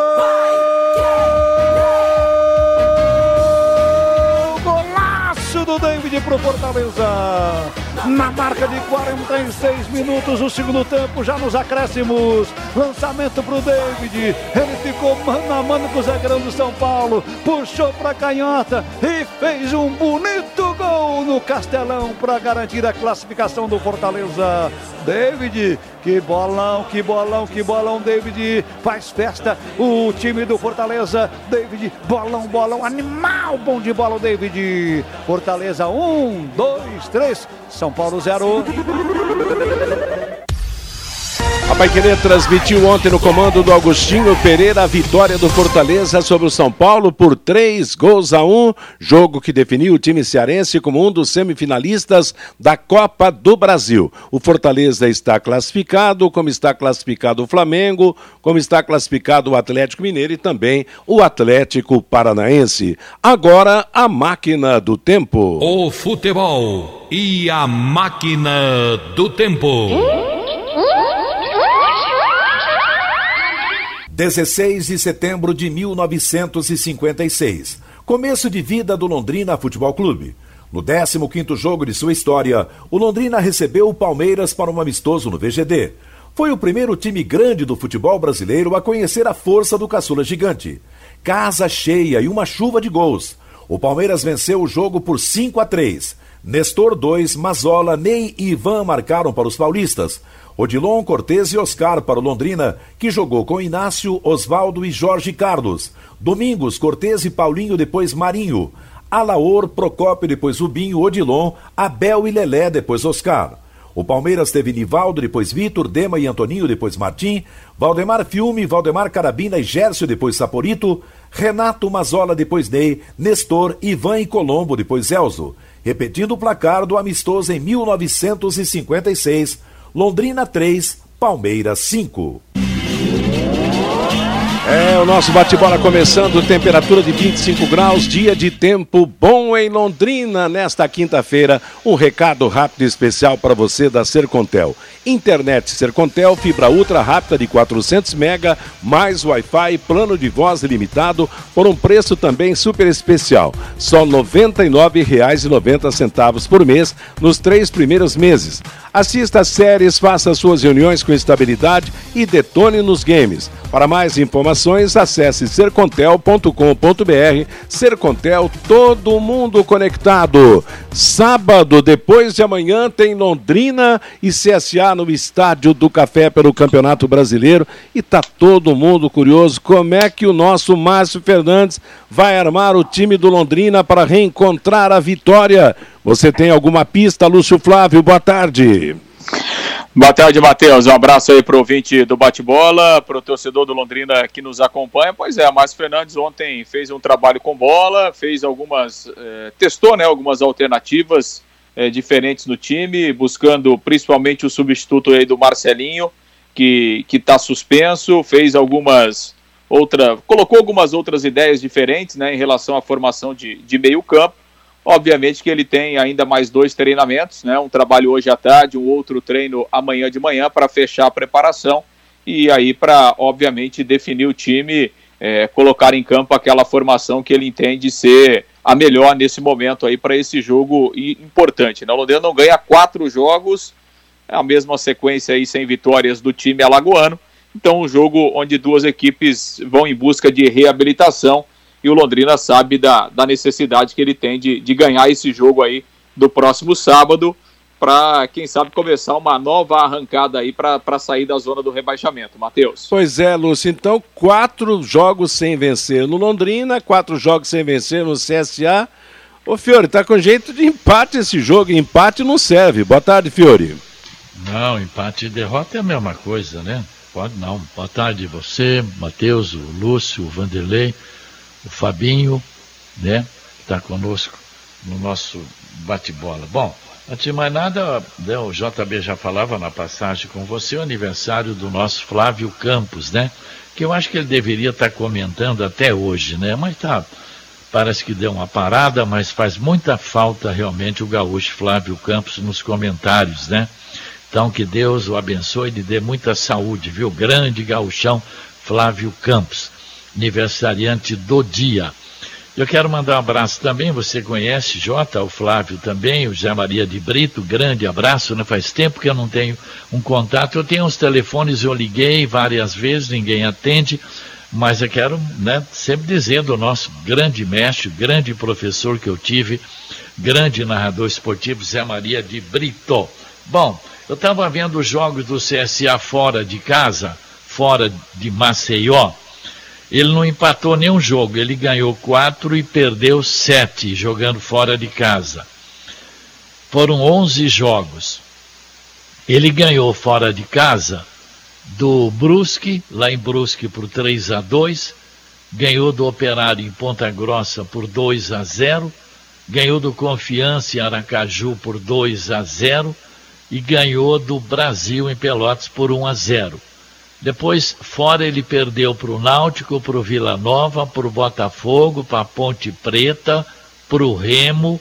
Do David pro Fortaleza. Na marca de 46 minutos, o segundo tempo, já nos acréscimos. Lançamento pro David. Ele ficou mano a mano com o zagueirão do São Paulo. Puxou pra canhota e fez um bonito gol no Castelão para garantir a classificação do Fortaleza. David, que bolão, que bolão, que bolão, David. Faz festa o time do Fortaleza. David, bolão, bolão, animal, bom de bola, David. Fortaleza, um, dois, três. São Paulo, zero. A Paiquerê transmitiu ontem no comando do Agostinho Pereira a vitória do Fortaleza sobre o São Paulo por três gols a um, jogo que definiu o time cearense como um dos semifinalistas da Copa do Brasil. O Fortaleza está classificado, como está classificado o Flamengo, como está classificado o Atlético Mineiro e também o Atlético Paranaense. Agora a máquina do tempo. O futebol e a máquina do tempo. 16 de setembro de 1956. Começo de vida do Londrina Futebol Clube. No 15º jogo de sua história, o Londrina recebeu o Palmeiras para um amistoso no VGD. Foi o primeiro time grande do futebol brasileiro a conhecer a força do caçula gigante. Casa cheia e uma chuva de gols. O Palmeiras venceu o jogo por 5 a 3. Nestor 2, Mazola, Ney e Ivan marcaram para os paulistas. Odilon, Cortez e Oscar para o Londrina, que jogou com Inácio, Osvaldo e Jorge Carlos. Domingos, Cortez e Paulinho, depois Marinho. Alaor, Procópio, depois Rubinho, Odilon, Abel e Lelé, depois Oscar. O Palmeiras teve Nivaldo, depois Vitor, Dema e Antoninho, depois Martim, Valdemar Filme, Valdemar Carabina e Gércio, depois Saporito, Renato Mazola, depois Ney, Nestor, Ivan e Colombo, depois Elzo. Repetindo o placar do amistoso em 1956, Londrina 3, Palmeiras 5. É, o nosso bate-bola começando, temperatura de 25 graus, dia de tempo bom em Londrina nesta quinta-feira. Um recado rápido e especial para você da Sercontel. Internet Sercontel, fibra ultra rápida de 400 mega, mais Wi-Fi, plano de voz ilimitado, por um preço também super especial. Só R$ 99,90 por mês nos três primeiros meses. Assista séries, faça suas reuniões com estabilidade e detone nos games. Para mais informações, acesse sercontel.com.br. Sercontel, todo mundo conectado. Sábado, depois de amanhã, tem Londrina e CSA no Estádio do Café pelo Campeonato Brasileiro. E tá todo mundo curioso como é que o nosso Márcio Fernandes vai armar o time do Londrina para reencontrar a vitória. Você tem alguma pista, Lúcio Flávio? Boa tarde. Boa tarde, Matheus. Um abraço aí para o ouvinte do bate-bola, para o torcedor do Londrina que nos acompanha. Pois é, Márcio Fernandes ontem fez um trabalho com bola, fez algumas. Eh, testou né, algumas alternativas eh, diferentes no time, buscando principalmente o substituto aí do Marcelinho, que está suspenso, fez algumas. Outra, colocou algumas outras ideias diferentes né, em relação à formação de, de meio campo. Obviamente que ele tem ainda mais dois treinamentos, né? Um trabalho hoje à tarde, um outro treino amanhã de manhã para fechar a preparação e aí para, obviamente, definir o time, é, colocar em campo aquela formação que ele entende ser a melhor nesse momento aí para esse jogo importante. Né? O Londrina não ganha quatro jogos, é a mesma sequência aí sem vitórias do time alagoano. Então, um jogo onde duas equipes vão em busca de reabilitação e o Londrina sabe da, da necessidade que ele tem de, de ganhar esse jogo aí do próximo sábado para, quem sabe, começar uma nova arrancada aí para sair da zona do rebaixamento. Matheus. Pois é, Lúcio. Então, quatro jogos sem vencer no Londrina, quatro jogos sem vencer no CSA. Ô, Fiore, tá com jeito de empate esse jogo. Empate não serve. Boa tarde, Fiore. Não, empate e derrota é a mesma coisa, né? Pode não. Boa tarde, você, Matheus, o Lúcio, o Vanderlei o Fabinho, né, que está conosco no nosso bate-bola. Bom, antes de mais nada, né, o JB já falava na passagem com você o aniversário do nosso Flávio Campos, né? Que eu acho que ele deveria estar tá comentando até hoje, né? Mas tá, parece que deu uma parada, mas faz muita falta realmente o gaúcho Flávio Campos nos comentários, né? Então que Deus o abençoe e lhe dê muita saúde, viu? Grande gauchão Flávio Campos aniversariante do dia. Eu quero mandar um abraço também, você conhece Jota, o Flávio também, o Zé Maria de Brito, grande abraço, né? faz tempo que eu não tenho um contato, eu tenho uns telefones, eu liguei várias vezes, ninguém atende, mas eu quero né, sempre dizer do nosso grande mestre, grande professor que eu tive, grande narrador esportivo, Zé Maria de Brito. Bom, eu estava vendo os jogos do CSA fora de casa, fora de Maceió, ele não empatou nenhum jogo, ele ganhou quatro e perdeu sete jogando fora de casa. Foram 11 jogos. Ele ganhou fora de casa do Brusque, lá em Brusque por 3 a 2, ganhou do Operário em Ponta Grossa por 2 a 0, ganhou do Confiança em Aracaju por 2 a 0 e ganhou do Brasil em Pelotas por 1 a 0. Depois, fora, ele perdeu para o Náutico, para o Vila Nova, para o Botafogo, para a Ponte Preta, para o Remo,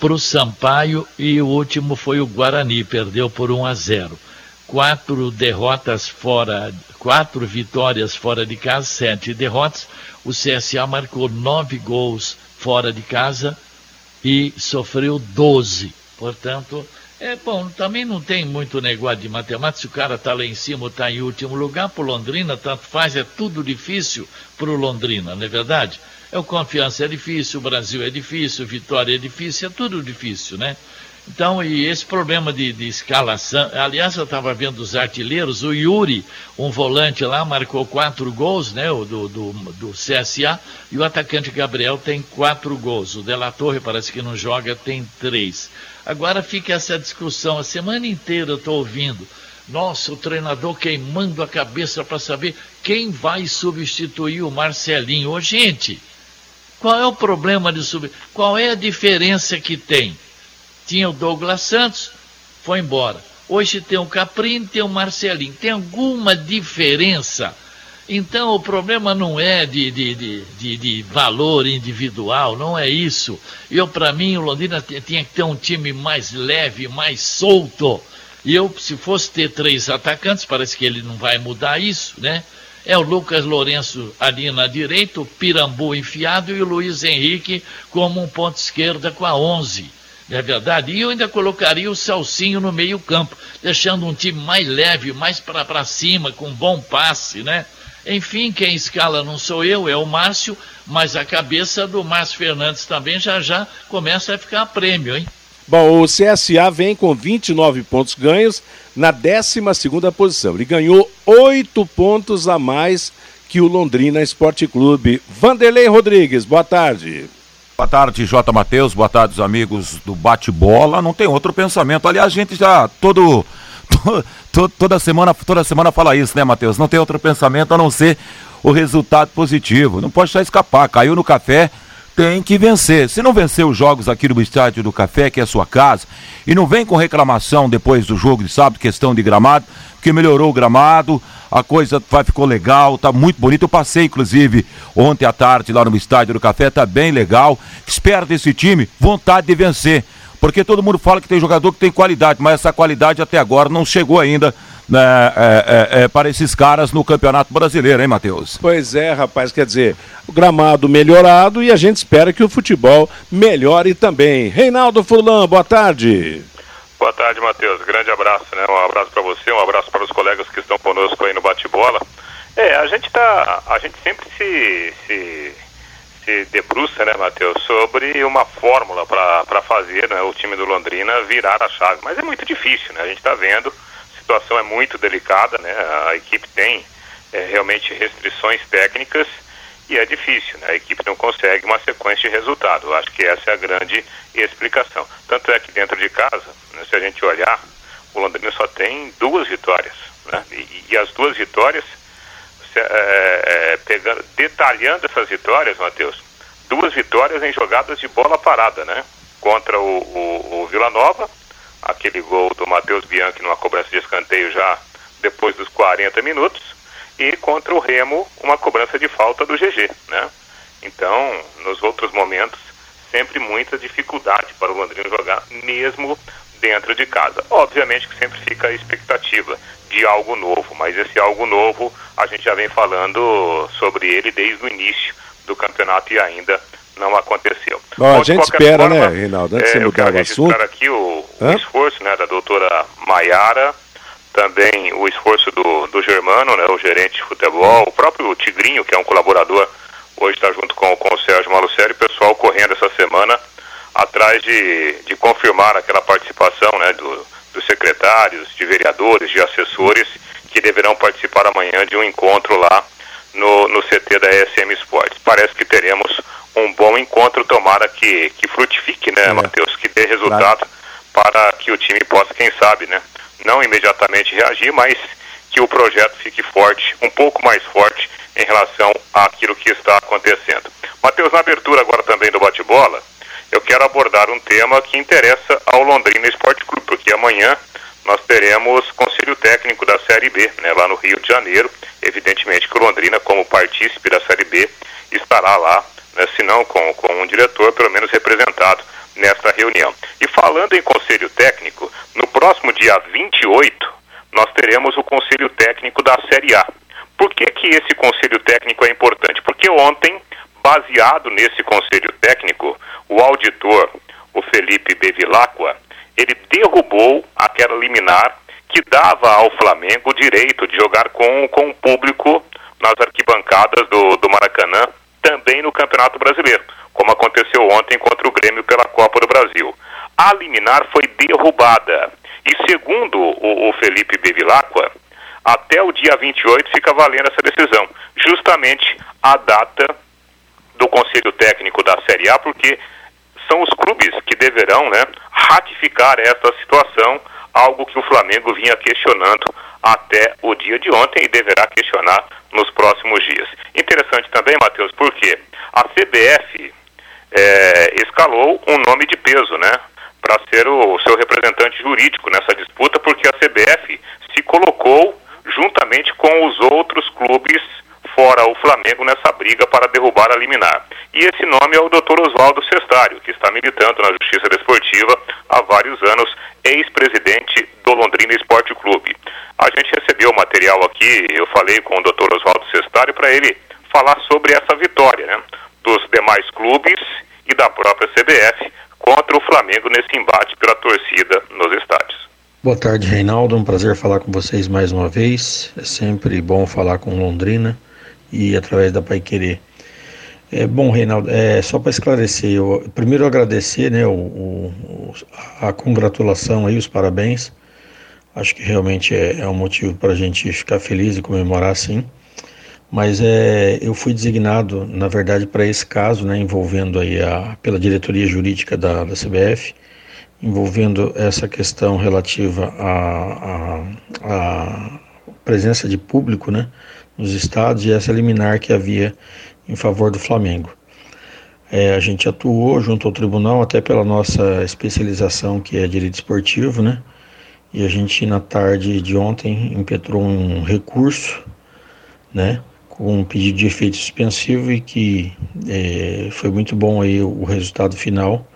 para o Sampaio e o último foi o Guarani, perdeu por 1 a 0. Quatro derrotas fora, quatro vitórias fora de casa, sete derrotas. O CSA marcou nove gols fora de casa e sofreu 12. Portanto, é bom, também não tem muito negócio de matemática. Se o cara está lá em cima está em último lugar, para Londrina, tanto faz, é tudo difícil para o Londrina, não é verdade? É o Confiança é difícil, o Brasil é difícil, Vitória é difícil, é tudo difícil, né? Então, e esse problema de, de escalação, aliás, eu estava vendo os artilheiros, o Yuri, um volante lá, marcou quatro gols, né, o do, do, do CSA, e o atacante Gabriel tem quatro gols. O Dela Torre parece que não joga, tem três. Agora fica essa discussão, a semana inteira eu estou ouvindo. Nossa, o treinador queimando a cabeça para saber quem vai substituir o Marcelinho. Ô, gente, qual é o problema de substituir? Qual é a diferença que tem? Tinha o Douglas Santos, foi embora. Hoje tem o Caprini, tem o Marcelinho. Tem alguma diferença? Então o problema não é de, de, de, de, valor individual, não é isso. Eu, para mim, o Londrina tinha que ter um time mais leve, mais solto. E eu, se fosse ter três atacantes, parece que ele não vai mudar isso, né? É o Lucas Lourenço ali na direita, o Pirambu enfiado e o Luiz Henrique como um ponto esquerda com a 11 não é verdade? E eu ainda colocaria o Celcinho no meio-campo, deixando um time mais leve, mais para cima, com bom passe, né? Enfim, quem escala não sou eu, é o Márcio, mas a cabeça do Márcio Fernandes também já já começa a ficar a prêmio, hein? Bom, o CSA vem com 29 pontos ganhos na 12 posição. Ele ganhou 8 pontos a mais que o Londrina Esporte Clube. Vanderlei Rodrigues, boa tarde. Boa tarde, J. Matheus. Boa tarde, os amigos do Bate-Bola. Não tem outro pensamento. Aliás, a gente já todo, toda semana toda semana fala isso, né, Matheus? Não tem outro pensamento a não ser o resultado positivo. Não pode deixar escapar. Caiu no café, tem que vencer. Se não vencer os jogos aqui no Estádio do Café, que é a sua casa, e não vem com reclamação depois do jogo de sábado, questão de gramado, porque melhorou o gramado, a coisa vai, ficou legal, tá muito bonito. Eu passei, inclusive, ontem à tarde lá no Estádio do Café, tá bem legal. Espero desse time vontade de vencer. Porque todo mundo fala que tem jogador que tem qualidade, mas essa qualidade até agora não chegou ainda né, é, é, é, para esses caras no Campeonato Brasileiro, hein, Matheus? Pois é, rapaz, quer dizer, o gramado melhorado e a gente espera que o futebol melhore também. Reinaldo Furlan, boa tarde. Boa tarde, Matheus. Grande abraço, né? Um abraço para você, um abraço para os colegas que estão conosco aí no bate-bola. É, a gente tá, a gente sempre se, se, se debruça, né, Matheus, sobre uma fórmula para fazer né, o time do Londrina virar a chave. Mas é muito difícil, né? A gente está vendo, a situação é muito delicada, né? A equipe tem é, realmente restrições técnicas e é difícil, né? A equipe não consegue uma sequência de resultado. Eu acho que essa é a grande explicação. Tanto é que dentro de casa, né, se a gente olhar, o Londrina só tem duas vitórias, né? E, e as duas vitórias, é, é, pegando, detalhando essas vitórias, Matheus, duas vitórias em jogadas de bola parada, né? Contra o, o, o Vila Nova, aquele gol do Matheus Bianchi numa cobrança de escanteio já depois dos 40 minutos, e contra o Remo uma cobrança de falta do GG, né? Então, nos outros momentos, sempre muita dificuldade para o Londrina jogar, mesmo dentro de casa. Obviamente que sempre fica a expectativa de algo novo, mas esse algo novo a gente já vem falando sobre ele desde o início do campeonato e ainda não aconteceu. Bom, a gente espera, forma, né, Reinaldo, antes é, de mudar o assunto. aqui o, o esforço né, da doutora Maiara também o esforço do, do Germano, né, o gerente de futebol, o próprio Tigrinho, que é um colaborador, hoje está junto com, com o Sérgio Malucelli, o pessoal correndo essa semana atrás de, de confirmar aquela participação né, do, secretários, de vereadores, de assessores, que deverão participar amanhã de um encontro lá no, no CT da ESM Sports. Parece que teremos um bom encontro, tomara que, que frutifique, né, é. Matheus, que dê resultado claro. para que o time possa, quem sabe, né, não imediatamente reagir, mas que o projeto fique forte, um pouco mais forte em relação àquilo que está acontecendo. Matheus, na abertura agora também do bate-bola, eu quero abordar um tema que interessa ao Londrina Esporte Clube, porque amanhã nós teremos conselho técnico da Série B, né, lá no Rio de Janeiro. Evidentemente que o Londrina, como partícipe da Série B, estará lá, né, se não com, com um diretor, pelo menos representado nesta reunião. E falando em conselho técnico, no próximo dia 28, nós teremos o conselho técnico da Série A. Por que, que esse conselho técnico é importante? Porque ontem, baseado nesse conselho técnico, o auditor, o Felipe Bevilacqua, ele derrubou aquela liminar que dava ao Flamengo o direito de jogar com, com o público nas arquibancadas do, do Maracanã, também no Campeonato Brasileiro como aconteceu ontem contra o Grêmio pela Copa do Brasil. a liminar foi derrubada. E segundo o, o Felipe Bevilacqua, até o dia 28 fica valendo essa decisão, justamente a data do Conselho Técnico da Série A, porque são os clubes que deverão né, ratificar esta situação, algo que o Flamengo vinha questionando até o dia de ontem e deverá questionar nos próximos dias. Interessante também, Matheus, porque a CBF é, escalou um nome de peso, né? Para ser o seu representante jurídico nessa disputa, porque a CBF se colocou juntamente com os outros clubes fora o Flamengo nessa briga para derrubar a liminar. E esse nome é o Dr. Oswaldo Cestário, que está militando na Justiça Desportiva há vários anos, ex-presidente do Londrina Esporte Clube. A gente recebeu o material aqui, eu falei com o Dr. Oswaldo Cestário para ele falar sobre essa vitória, né, dos demais clubes e da própria CBF contra o Flamengo nesse embate pela torcida nos estádios. Boa tarde, Reinaldo. Um prazer falar com vocês mais uma vez. É sempre bom falar com Londrina e através da Pai Querer. É, bom, Reinaldo, é, só para esclarecer, eu, primeiro agradecer né, o, o, a congratulação aí, os parabéns. Acho que realmente é, é um motivo para a gente ficar feliz e comemorar sim. Mas é, eu fui designado, na verdade, para esse caso, né, envolvendo aí a, pela diretoria jurídica da, da CBF, envolvendo essa questão relativa à, presença de público, né, nos estados e essa liminar que havia em favor do Flamengo. É, a gente atuou junto ao tribunal, até pela nossa especialização, que é direito esportivo, né? E a gente, na tarde de ontem, impetrou um recurso, né? Com um pedido de efeito suspensivo e que é, foi muito bom aí o resultado final,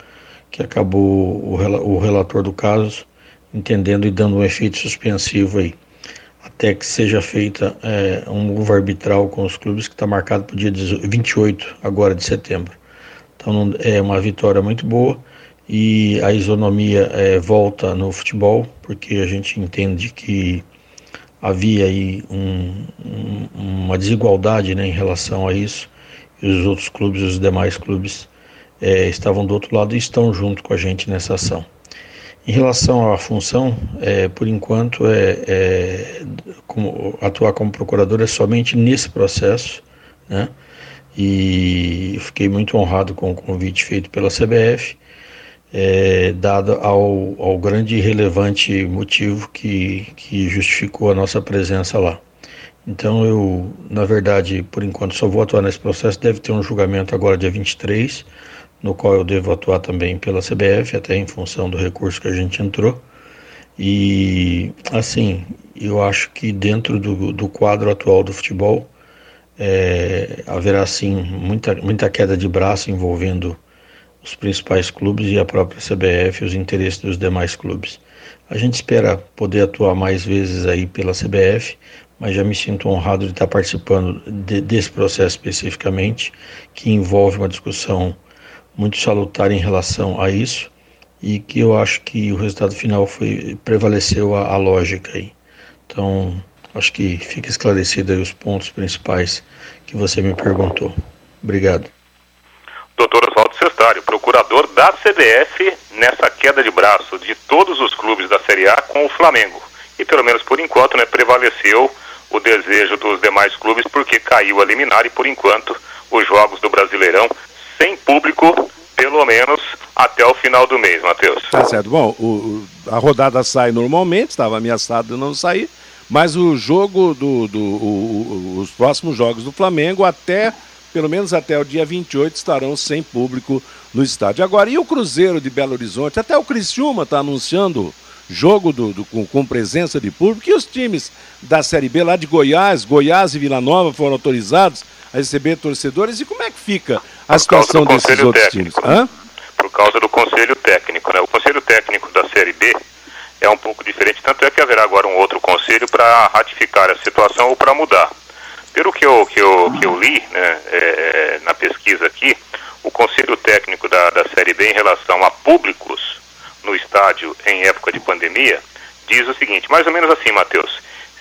que acabou o, o relator do caso entendendo e dando um efeito suspensivo aí até que seja feita é, um novo arbitral com os clubes que está marcado para o dia 28 agora de setembro. Então é uma vitória muito boa e a isonomia é, volta no futebol porque a gente entende que havia aí um, um, uma desigualdade né, em relação a isso e os outros clubes, os demais clubes é, estavam do outro lado e estão junto com a gente nessa ação. Em relação à função, é, por enquanto, é, é como, atuar como procurador é somente nesse processo, né? E fiquei muito honrado com o convite feito pela CBF, é, dado ao, ao grande e relevante motivo que, que justificou a nossa presença lá. Então, eu, na verdade, por enquanto, só vou atuar nesse processo. Deve ter um julgamento agora, dia 23 no qual eu devo atuar também pela CBF, até em função do recurso que a gente entrou. E, assim, eu acho que dentro do, do quadro atual do futebol, é, haverá, sim, muita, muita queda de braço envolvendo os principais clubes e a própria CBF, os interesses dos demais clubes. A gente espera poder atuar mais vezes aí pela CBF, mas já me sinto honrado de estar participando de, desse processo especificamente, que envolve uma discussão muito salutar em relação a isso e que eu acho que o resultado final foi prevaleceu a, a lógica aí. Então, acho que fica esclarecido aí os pontos principais que você me perguntou. Obrigado. Doutor Oswaldo Cestário, procurador da CBF nessa queda de braço de todos os clubes da Série A com o Flamengo. E pelo menos por enquanto, né, prevaleceu o desejo dos demais clubes porque caiu a liminar e por enquanto os jogos do Brasileirão sem público, pelo menos até o final do mês, Matheus. Tá certo. Bom, o, a rodada sai normalmente, estava ameaçado de não sair, mas o jogo do. do o, os próximos jogos do Flamengo, até, pelo menos até o dia 28, estarão sem público no estádio. Agora, e o Cruzeiro de Belo Horizonte? Até o Criciúma está anunciando jogo do, do com, com, presença de público. E os times da Série B lá de Goiás, Goiás e Vila Nova foram autorizados a receber torcedores. E como é que fica a situação desses outros técnico, times? Hã? Por causa do conselho técnico. Né? O conselho técnico da Série B é um pouco diferente, tanto é que haverá agora um outro conselho para ratificar a situação ou para mudar. Pelo que eu, que eu, que eu li né, é, na pesquisa aqui, o conselho técnico da, da Série B em relação a públicos no estádio em época de pandemia diz o seguinte, mais ou menos assim, Matheus,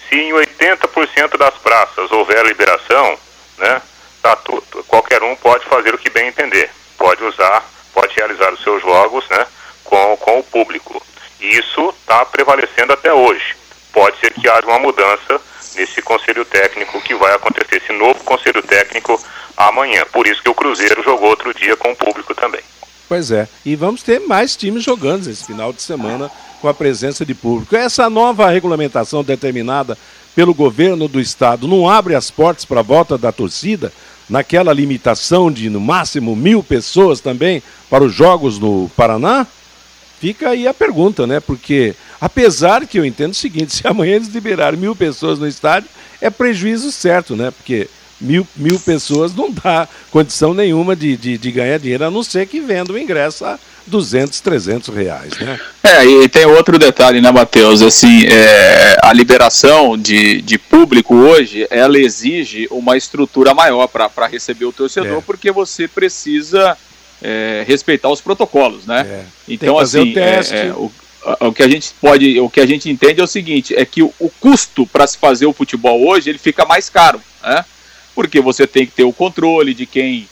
se em 80% das praças houver liberação, né, tá tudo, qualquer um pode fazer o que bem entender, pode usar, pode realizar os seus jogos, né, com, com o público. Isso está prevalecendo até hoje. Pode ser que haja uma mudança nesse conselho técnico que vai acontecer, esse novo conselho técnico amanhã. Por isso que o Cruzeiro jogou outro dia com o público também. Pois é. E vamos ter mais times jogando esse final de semana com a presença de público. Essa nova regulamentação determinada pelo governo do estado não abre as portas para a volta da torcida, naquela limitação de no máximo mil pessoas também para os jogos no Paraná? Fica aí a pergunta, né? Porque, apesar que eu entendo o seguinte, se amanhã eles liberarem mil pessoas no estádio, é prejuízo certo, né? Porque mil, mil pessoas não dá condição nenhuma de, de, de ganhar dinheiro, a não ser que venda o ingresso a 200, 300 reais, né? É, e tem outro detalhe, né, Matheus? Assim, é, a liberação de, de público hoje, ela exige uma estrutura maior para receber o torcedor, É. porque você precisa é, respeitar os protocolos, né? É. Então, assim, o é, é, o, o que a gente pode, o que a gente entende é o seguinte, é que o, o custo para se fazer o futebol hoje, ele fica mais caro, né? Porque você tem que ter o controle de quem,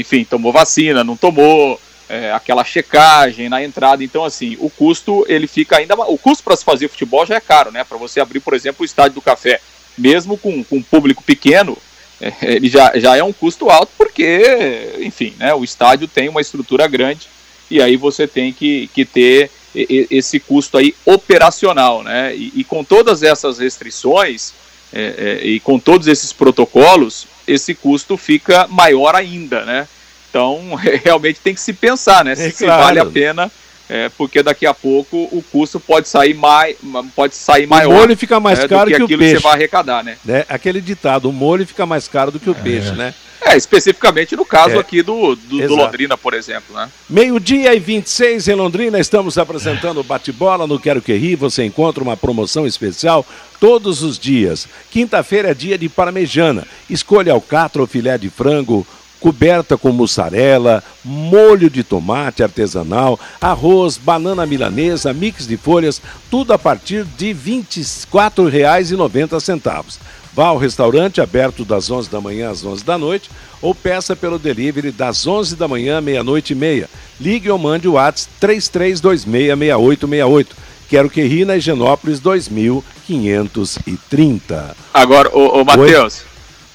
enfim, tomou vacina, não tomou, é, aquela checagem na entrada. Então, assim, o custo ele fica ainda. O custo para se fazer futebol já é caro, né? Para você abrir, por exemplo, o estádio do café, mesmo com, com um público pequeno, é, ele já, já é um custo alto, porque, enfim, né? O estádio tem uma estrutura grande e aí você tem que, que ter esse custo aí operacional, né? E, e com todas essas restrições é, é, e com todos esses protocolos, esse custo fica maior ainda, né? Então, realmente tem que se pensar, né? Se, É se claro. vale a pena, é, porque daqui a pouco o custo pode sair, mai, pode sair maior. molho fica mais é, caro do que, que o aquilo peixe. que você vai arrecadar, né? né? Aquele ditado, o molho fica mais caro do que o peixe, né? É, especificamente no caso É. aqui do, do, do. Londrina, por exemplo, né? Meio-dia e 26 em Londrina, estamos apresentando o Bate-Bola no Quero Que Ri. Você encontra uma promoção especial todos os dias. Quinta-feira é dia de parmejana. Escolha alcatra ou filé de frango, coberta com mussarela, molho de tomate artesanal, arroz, banana milanesa, mix de folhas, tudo a partir de R$ 24,90. Vá ao restaurante aberto das 11 da manhã às 11 da noite ou peça pelo delivery das 11 da manhã à meia-noite e meia. Ligue ou mande o WhatsApp 33266868. Quero que ri na Higienópolis 2530. Agora, ô, ô Matheus,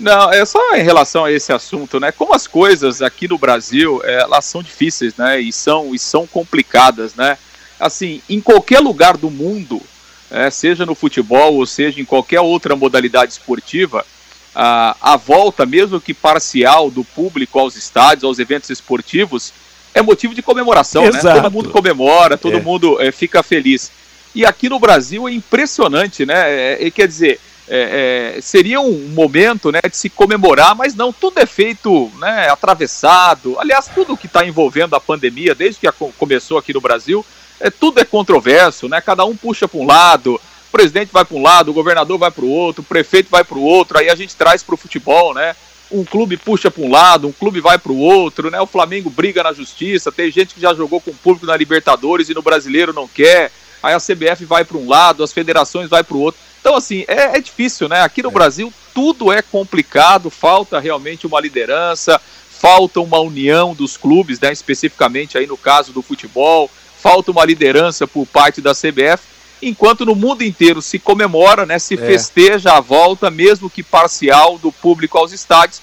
não, é só em relação a esse assunto, né? Como as coisas aqui no Brasil, é, elas são difíceis, né? E são, e são complicadas, né? Assim, em qualquer lugar do mundo, é, seja no futebol ou seja em qualquer outra modalidade esportiva, a, a volta, mesmo que parcial, do público aos estádios, aos eventos esportivos, é motivo de comemoração, né? Exato. Todo mundo comemora, todo É. mundo é, fica feliz. E aqui no Brasil é impressionante, né? É, é, quer dizer, é, é, seria um momento né, de se comemorar, mas não, tudo é feito né, atravessado. Aliás, tudo que está envolvendo a pandemia, desde que começou aqui no Brasil, é, tudo é controverso, né? Cada um puxa para um lado, o presidente vai para um lado, o governador vai para o outro, o prefeito vai para o outro, aí a gente traz para o futebol, né? Um clube puxa para um lado, um clube vai para o outro, né? O Flamengo briga na justiça, tem gente que já jogou com público na Libertadores e no Brasileiro não quer. Aí a CBF vai para um lado, as federações vai para o outro. Então, assim, é, é difícil, né? Aqui no Brasil tudo é complicado, falta realmente uma liderança, falta uma união dos clubes, né? Especificamente aí no caso do futebol, falta uma liderança por parte da CBF, enquanto no mundo inteiro se comemora, né? Se É. festeja a volta, mesmo que parcial, do público aos estádios.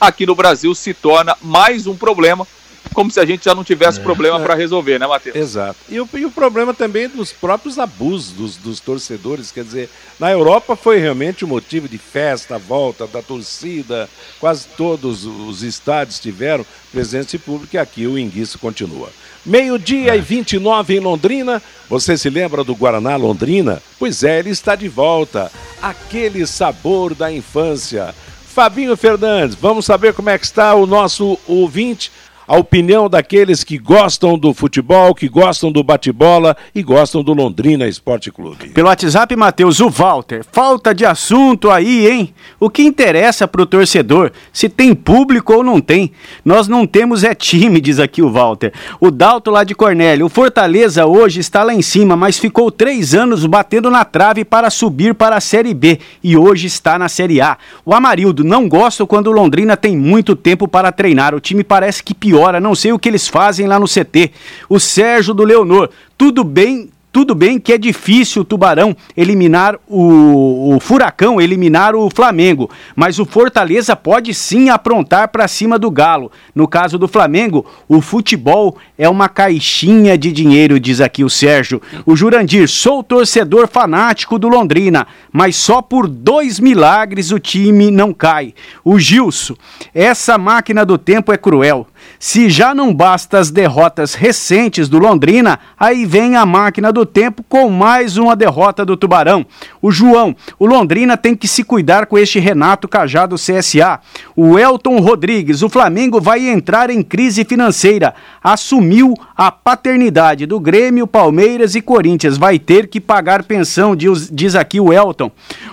Aqui no Brasil se torna mais um problema, como se a gente já não tivesse problema É. para resolver, né, Matheus? Exato. E o, e o problema também dos próprios abusos dos, dos torcedores. Quer dizer, na Europa foi realmente um motivo de festa, a volta da torcida. Quase todos os estádios tiveram presença de público e aqui o enguiço continua. Meio-dia e 29 em Londrina. Você se lembra do Guaraná Londrina? Pois é, ele está de volta. Aquele sabor da infância. Fabinho Fernandes, vamos saber como é que está o nosso ouvinte a opinião daqueles que gostam do futebol, que gostam do bate-bola e gostam do Londrina Esporte Clube. Pelo WhatsApp, Matheus, o Walter. Falta de assunto aí, hein? O que interessa pro torcedor, se tem público ou não tem. Nós não temos é time, diz aqui o Walter. O Dalto lá de Cornélio. O Fortaleza hoje está lá em cima, mas ficou três anos batendo na trave para subir para a Série B e hoje está na Série A. O Amarildo, não gosto quando o Londrina tem muito tempo para treinar. O time parece que piora embora, não sei o que eles fazem lá no CT. O Sérgio do Leonor, tudo bem, tudo bem que é difícil o Tubarão eliminar o, o, Furacão, eliminar o Flamengo, mas o Fortaleza pode sim aprontar para cima do Galo. No caso do Flamengo, o futebol é uma caixinha de dinheiro, diz aqui o Sérgio. O Jurandir, sou torcedor fanático do Londrina, mas só por dois milagres o time não cai. O Gilson, essa máquina do tempo é cruel. Se já não basta as derrotas recentes do Londrina, aí vem a máquina do tempo com mais uma derrota do Tubarão. O João, o Londrina tem que se cuidar com este Renato Cajado CSA. O Elton Rodrigues, o Flamengo vai entrar em crise financeira. Assumiu a paternidade do Grêmio, Palmeiras e Corinthians. Vai ter que pagar pensão, diz, aqui o Elton.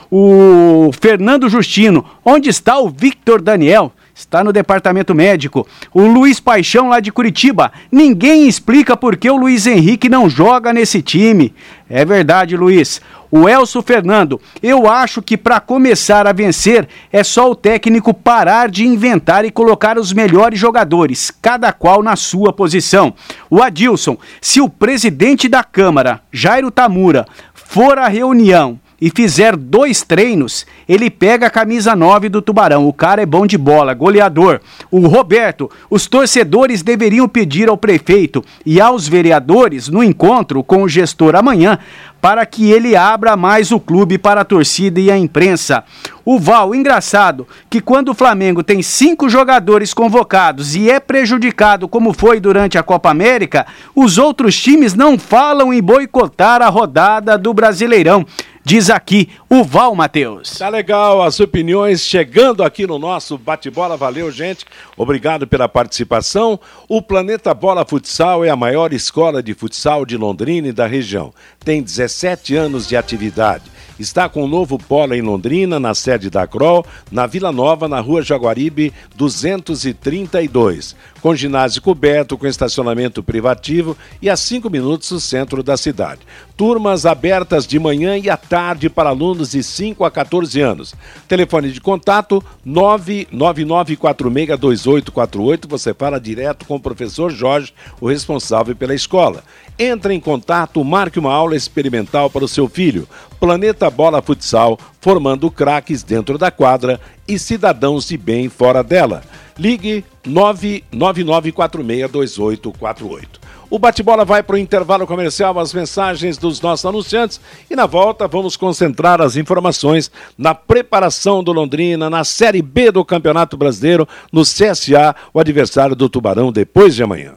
O Fernando Justino, onde está o Victor Daniel? Está no departamento médico. O Luiz Paixão, lá de Curitiba. Ninguém explica por que o Luiz Henrique não joga nesse time. É verdade, Luiz. O Elso Fernando, eu acho que para começar a vencer é só o técnico parar de inventar e colocar os melhores jogadores, cada qual na sua posição. O Adilson, se o presidente da Câmara, Jairo Tamura, for à reunião e fizer dois treinos, ele pega a camisa 9 do Tubarão. O cara é bom de bola, goleador. O Roberto, os torcedores deveriam pedir ao prefeito e aos vereadores no encontro com o gestor amanhã para que ele abra mais o clube para a torcida e a imprensa. O Val, engraçado que quando o Flamengo tem cinco jogadores convocados e é prejudicado como foi durante a Copa América, os outros times não falam em boicotar a rodada do Brasileirão. Diz aqui o Val Matheus. Tá legal as opiniões chegando aqui no nosso bate-bola. Valeu, gente. Obrigado pela participação. O Planeta Bola Futsal é a maior escola de futsal de Londrina e da região. Tem 17 anos de atividade está com o novo polo em Londrina, na sede da CROL, na Vila Nova, na rua Jaguaribe 232. Com ginásio coberto, com estacionamento privativo e a 5 minutos do centro da cidade. Turmas abertas de manhã e à tarde para alunos de 5 a 14 anos. Telefone de contato 999462848. Você fala direto com o professor Jorge, o responsável pela escola. Entre em contato, marque uma aula experimental para o seu filho. Planeta Bola Futsal, formando craques dentro da quadra e cidadãos de bem fora dela. Ligue 999462848. O bate-bola vai para o intervalo comercial, as mensagens dos nossos anunciantes e na volta vamos concentrar as informações na preparação do Londrina, na Série B do Campeonato Brasileiro, no CSA, o adversário do Tubarão, depois de amanhã.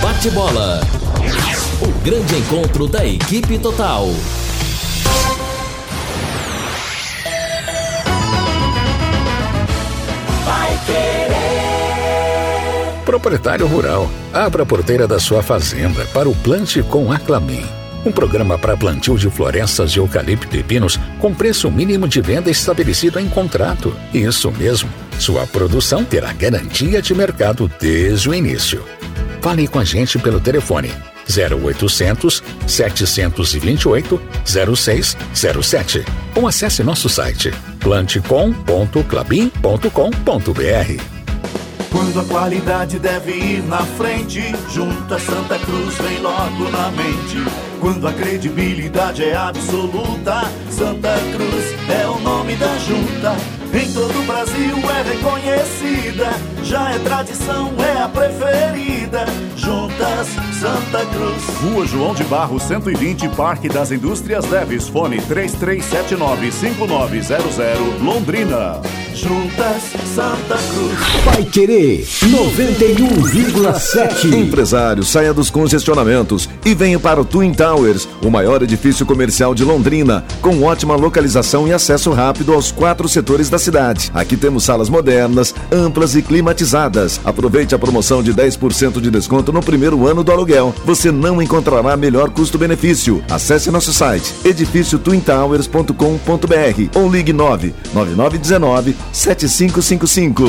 Bate-bola. O grande encontro da equipe total. Vai querer. Proprietário Rural, abra a porteira da sua fazenda para o plante com Aclamin. Um programa para plantio de florestas de eucalipto e pinos com preço mínimo de venda estabelecido em contrato. Isso mesmo, sua produção terá garantia de mercado desde o início. Fale com a gente pelo telefone 0800 728 0607 ou acesse nosso site plantecom.clabin.com.br. Quando a qualidade deve ir na frente, junta Santa Cruz vem logo na mente. Quando a credibilidade é absoluta, Santa Cruz é o nome da junta. Em todo o Brasil é reconhecida, já é tradição, é a preferida. Juntas Santa Cruz. Rua João de Barro 120, Parque das Indústrias Leves, fone 3379-5900, Londrina. Juntas Santa Cruz. Vai querer 91,7. Empresário, saia dos congestionamentos e venha para o Twin Towers, o maior edifício comercial de Londrina, com ótima localização e acesso rápido aos quatro setores da cidade. Aqui temos salas modernas, amplas e climatizadas. Aproveite a promoção de 10% de desconto no primeiro ano do aluguel. Você não encontrará melhor custo-benefício. Acesse nosso site edifíciotwintowers.com.br ou ligue 99919 7555.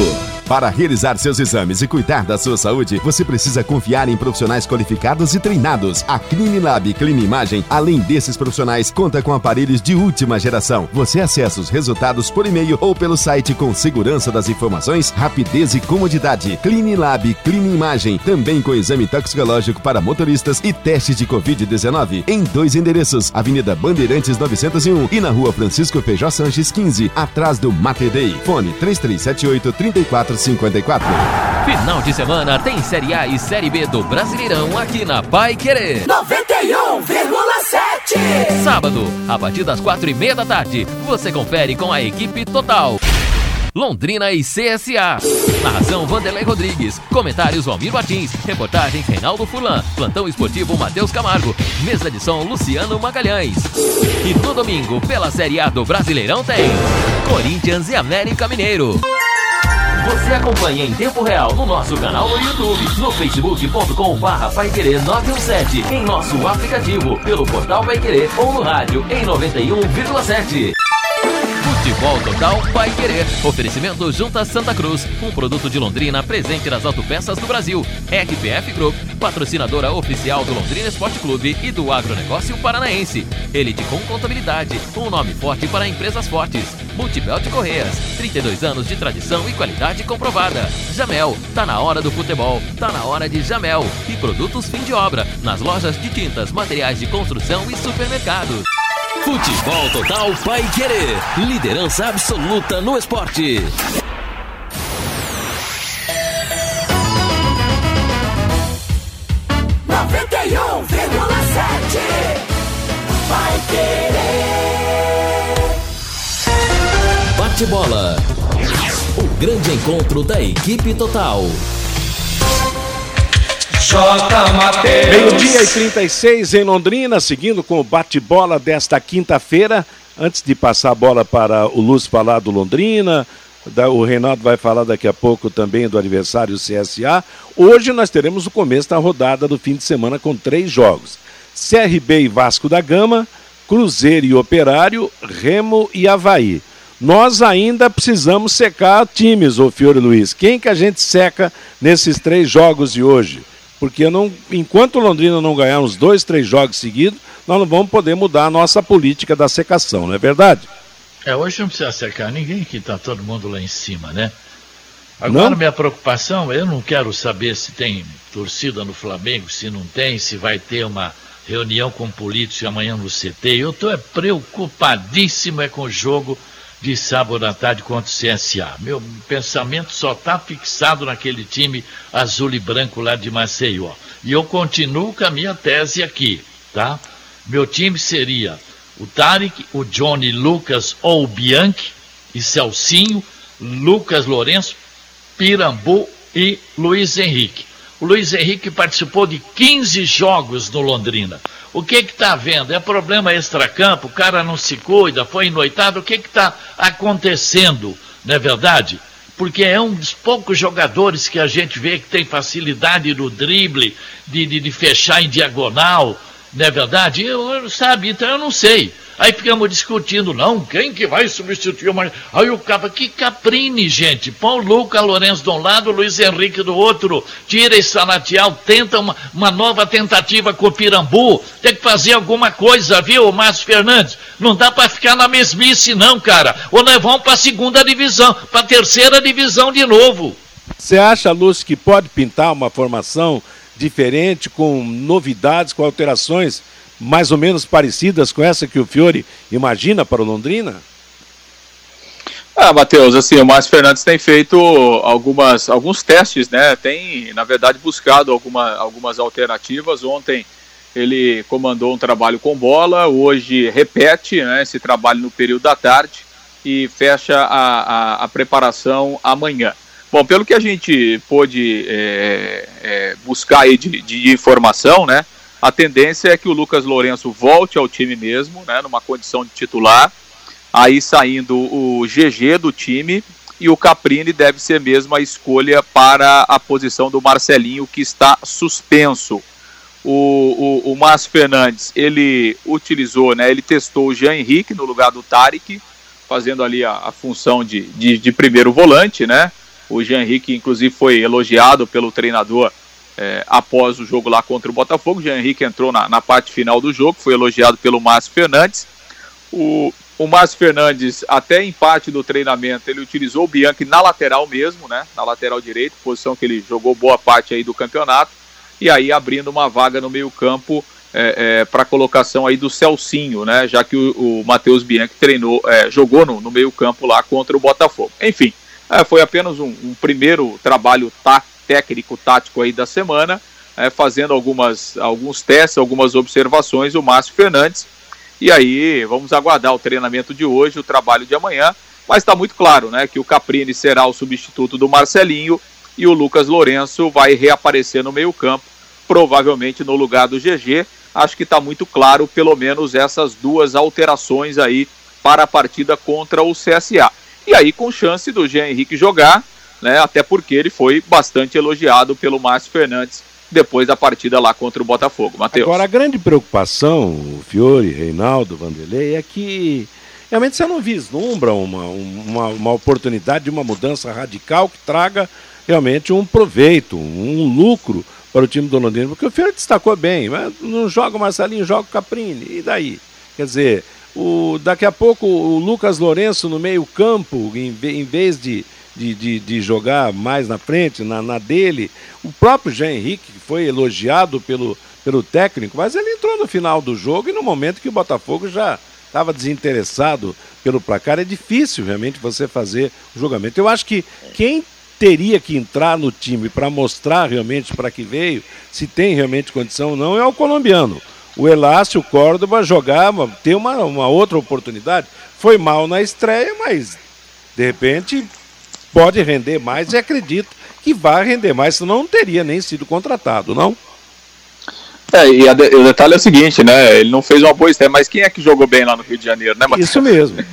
Para realizar seus exames e cuidar da sua saúde, você precisa confiar em profissionais qualificados e treinados. A Clinilab Clinimagem, além desses profissionais, conta com aparelhos de última geração. Você acessa os resultados por e-mail ou pelo site com segurança das informações, rapidez e comodidade. Clinilab Clinimagem, também com exame toxicológico para motoristas e teste de Covid-19 em dois endereços: Avenida Bandeirantes 901 e na Rua Francisco Feijó Sanches 15, atrás do Matedei. Fone 3378 3454. Final de semana tem Série A e Série B do Brasileirão aqui na Pai Querer. 91,7. Sábado, a partir das quatro e meia da tarde, você confere com a equipe total. Londrina e CSA. Narração Vanderlei Rodrigues. Comentários Valmir Martins. Reportagens Reinaldo Fulan. Plantão esportivo Matheus Camargo. Mesa de som Luciano Magalhães. E no domingo, pela Série A do Brasileirão tem Corinthians e América Mineiro. Você acompanha em tempo real no nosso canal no YouTube, no facebook.com barra Paiquerê 917, em nosso aplicativo, pelo portal Paiquerê ou no rádio em 91,7. Futebol Total Pai Querer. Oferecimento Junta Santa Cruz. Um produto de Londrina presente nas autopeças do Brasil. RPF Group, patrocinadora oficial do Londrina Esporte Clube e do agronegócio paranaense. Elite com contabilidade. Um nome forte para empresas fortes. Multibelt Correias. 32 anos de tradição e qualidade comprovada. Jamel. Tá na hora do futebol. Tá na hora de Jamel. E produtos fim de obra. Nas lojas de tintas, materiais de construção e supermercados. Futebol Total Pai Querer. Liderança absoluta no esporte. Noventa e um vírgula sete. Vai querer. Bate bola. O grande encontro da equipe total. Meio-dia e 36 em Londrina, seguindo com o bate-bola desta quinta-feira. Antes de passar a bola para o Lúcio falar do Londrina, o Reinaldo vai falar daqui a pouco também do aniversário CSA. Hoje nós teremos o começo da rodada do fim de semana com três jogos: CRB e Vasco da Gama, Cruzeiro e Operário, Remo e Havaí. Nós ainda precisamos secar times, ô Fiore Luiz. Quem que a gente seca nesses três jogos de hoje? Porque não, enquanto o Londrina não ganhar uns dois, três jogos seguidos, nós não vamos poder mudar a nossa política da secação, não é verdade? É, hoje não precisa secar ninguém, que está todo mundo lá em cima, né? Agora, Não? minha preocupação, eu não quero saber se tem torcida no Flamengo, se não tem, se vai ter uma reunião com políticos amanhã no CT. Eu estou é, preocupadíssimo é com o jogo de sábado à tarde contra o CSA. Meu pensamento só está fixado naquele time azul e branco lá de Maceió. E eu continuo com a minha tese aqui, tá? Meu time seria o Tarek, o Johnny Lucas ou o Bianchi e Celcinho, Lucas Lourenço, Pirambu e Luiz Henrique. O Luiz Henrique participou de 15 jogos no Londrina. O que está vendo? É problema extracampo, o cara não se cuida, foi enoitado, o que que está acontecendo, não é verdade? Porque é um dos poucos jogadores que a gente vê que tem facilidade no drible, de, de, de fechar em diagonal, não é verdade? Eu, sabe, então eu não sei. Aí ficamos discutindo, não, quem que vai substituir o Mar... Aí o capa, que Caprini, gente. Põe o Luca Lourenço de um lado, Luiz Henrique do outro. Tira esse Salatiel, tenta uma, uma nova tentativa com o Pirambu. Tem que fazer alguma coisa, viu, Márcio Fernandes? Não dá para ficar na mesmice, não, cara. Ou nós vamos para segunda divisão, para terceira divisão de novo. Você acha, Lúcio, que pode pintar uma formação diferente, com novidades, com alterações mais ou menos parecidas com essa que o Fiore imagina para o Londrina? Ah, Matheus, assim, o Márcio Fernandes tem feito algumas, alguns testes, né? Tem, na verdade, buscado alguma, algumas alternativas. Ontem ele comandou um trabalho com bola, hoje repete né, esse trabalho no período da tarde e fecha a, a, a preparação amanhã. Bom, pelo que a gente pôde é, é, buscar aí de, de informação, né? A tendência é que o Lucas Lourenço volte ao time mesmo, né? Numa condição de titular aí saindo o GG do time e o Caprini deve ser mesmo a escolha para a posição do Marcelinho que está suspenso. O, o, o Márcio Fernandes, ele utilizou, né, ele testou o Jean Henrique no lugar do Tarek, fazendo ali a, a função de, de, de primeiro volante, né? O Jean Henrique, inclusive, foi elogiado pelo treinador é, após o jogo lá contra o Botafogo. O Jean Henrique entrou na, na parte final do jogo, foi elogiado pelo Márcio Fernandes. O, o Márcio Fernandes, até empate do treinamento, ele utilizou o Bianchi na lateral mesmo, né? Na lateral direita, posição que ele jogou boa parte aí do campeonato. E aí abrindo uma vaga no meio-campo é, é, para colocação aí do Celcinho, né? Já que o, o Matheus Bianchi treinou, é, jogou no, no meio-campo lá contra o Botafogo. Enfim, é, foi apenas um, um primeiro trabalho tá, técnico tático aí da semana, é, fazendo algumas, alguns testes, algumas observações, o Márcio Fernandes. E aí vamos aguardar o treinamento de hoje, o trabalho de amanhã. Mas está muito claro né, que o Caprini será o substituto do Marcelinho e o Lucas Lourenço vai reaparecer no meio-campo, provavelmente no lugar do GG. Acho que está muito claro, pelo menos, essas duas alterações aí para a partida contra o CSA. E aí, com chance do Jean Henrique jogar, né, até porque ele foi bastante elogiado pelo Márcio Fernandes depois da partida lá contra o Botafogo. Matheus. Agora, a grande preocupação, o Fiore, Reinaldo, Vanderlei, é que realmente você não vislumbra uma, uma, uma oportunidade de uma mudança radical que traga realmente um proveito, um lucro para o time do Londrina, porque o Fiore destacou bem, mas não joga o Marcelinho, joga o Caprini, e daí? Quer dizer, o, daqui a pouco o Lucas Lourenço no meio campo, em, em vez de, de, de, de, jogar mais na frente, na, na, dele, o próprio Jean Henrique, que foi elogiado pelo, pelo técnico, mas ele entrou no final do jogo e no momento que o Botafogo já estava desinteressado pelo placar, é difícil realmente você fazer o julgamento. Eu acho que quem teria que entrar no time para mostrar realmente para que veio, se tem realmente condição ou não, é o colombiano. O Elácio Córdoba jogava, ter uma, uma outra oportunidade. Foi mal na estreia, mas de repente pode render mais e acredito que vai render mais, senão não teria nem sido contratado, não? É, e de, o detalhe é o seguinte, né? Ele não fez uma boa estreia, mas quem é que jogou bem lá no Rio de Janeiro, né, Matheus? Isso mesmo.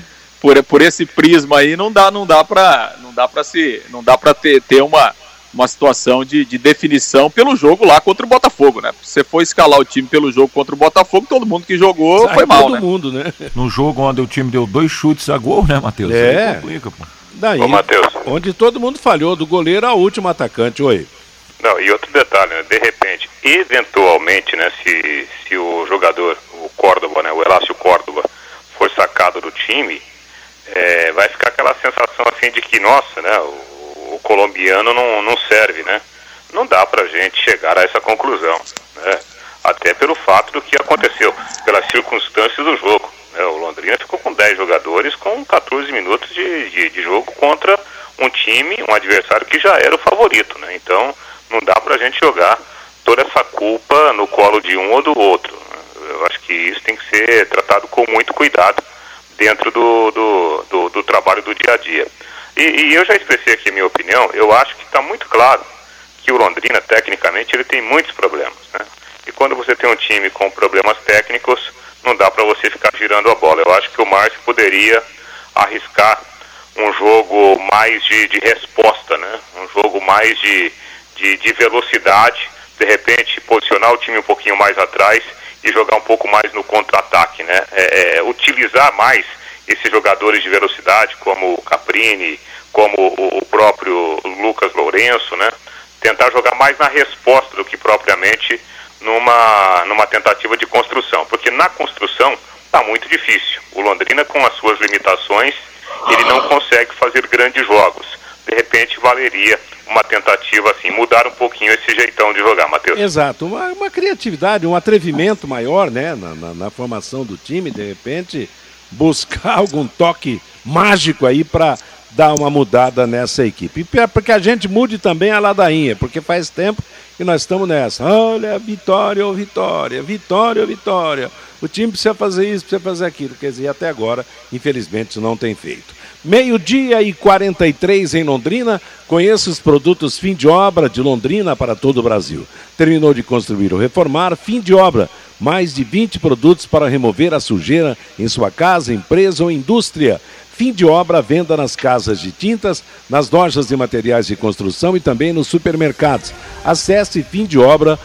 por, por esse prisma aí não dá não dá para não dá para se não dá para ter, ter uma uma situação de, de definição pelo jogo lá contra o Botafogo, né? Se você for escalar o time pelo jogo contra o Botafogo, todo mundo que jogou Sai foi mal, todo né? mundo, né? No jogo onde o time deu dois chutes a gol, né, Matheus? É. Complica, pô. Daí, Ô, Matheus. onde todo mundo falhou, do goleiro ao último atacante, oi. Não, e outro detalhe, né? De repente, eventualmente, né, se, se o jogador, o Córdoba, né, o Elácio Córdoba, for sacado do time, é, vai ficar aquela sensação assim de que, nossa, né, o, o, colombiano não, não serve, né? Não dá pra gente chegar a essa conclusão, né? Até pelo fato do que aconteceu, pelas circunstâncias do jogo. Né? O Londrina ficou com 10 jogadores com 14 minutos de, de, de jogo contra um time, um adversário que já era o favorito, né? Então, não dá pra gente jogar toda essa culpa no colo de um ou do outro. Né? Eu acho que isso tem que ser tratado com muito cuidado dentro do, do, do, do trabalho do dia a dia. E, e, eu já expressei aqui a minha opinião, eu acho que está muito claro que o Londrina, tecnicamente, ele tem muitos problemas. Né? E quando você tem um time com problemas técnicos, não dá para você ficar girando a bola. Eu acho que o Márcio poderia arriscar um jogo mais de, de resposta, né? um jogo mais de, de, de velocidade, de repente posicionar o time um pouquinho mais atrás e jogar um pouco mais no contra-ataque, né? É, é, utilizar mais esses jogadores de velocidade, como o Caprini, como o, próprio Lucas Lourenço, né? Tentar jogar mais na resposta do que propriamente numa, numa tentativa de construção, porque na construção está muito difícil. O Londrina, com as suas limitações, ele não consegue fazer grandes jogos. De repente, valeria uma tentativa assim, mudar um pouquinho esse jeitão de jogar, Matheus. Exato, uma, uma criatividade, um atrevimento maior, né, na, na, na formação do time, de repente buscar algum toque mágico aí para dar uma mudada nessa equipe. E porque a gente mude também a ladainha, porque faz tempo que nós estamos nessa. Olha, vitória ou vitória, vitória ou vitória. O time precisa fazer isso, precisa fazer aquilo. Quer dizer, até agora, infelizmente, isso não tem feito. Meio-dia e 43 em Londrina. Conheça os produtos fim de obra de Londrina para todo o Brasil. Terminou de construir ou reformar, fim de obra. Mais de 20 produtos para remover a sujeira em sua casa, empresa ou indústria. Fim de obra, venda nas casas de tintas, nas lojas de materiais de construção e também nos supermercados. Acesse fimdeobra.com.br.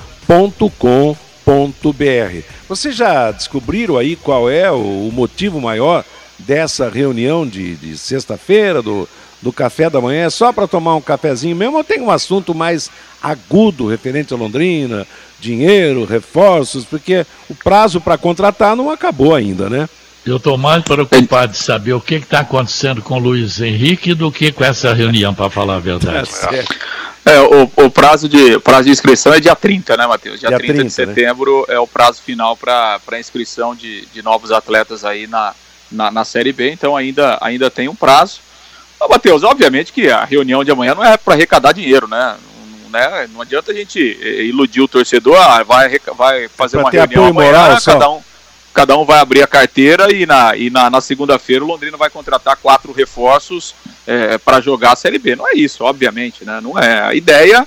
Vocês já descobriram aí qual é o motivo maior dessa reunião de, de sexta-feira do, do café da manhã, é só para tomar um cafezinho mesmo ou tem um assunto mais agudo referente a Londrina, dinheiro, reforços, porque o prazo para contratar não acabou ainda, né? Eu estou mais preocupado de saber o que está acontecendo com o Luiz Henrique do que com essa reunião, para falar a verdade. É, o, o prazo, de, prazo de inscrição é dia 30, né, Matheus? Dia, Dia 30, 30, de setembro é o prazo final para inscrição de, de novos atletas aí na, na, na Série B, então ainda, ainda tem um prazo. Ô, Matheus, obviamente que a reunião de amanhã não é para arrecadar dinheiro, né? Não, né? não adianta a gente eh, iludir o torcedor, ah, vai, vai fazer pra uma reunião amanhã, moral cada um, cada um vai abrir a carteira e na, e na, na segunda-feira o Londrina vai contratar quatro reforços para jogar a Série B. Não é isso, obviamente, né? Não é. A ideia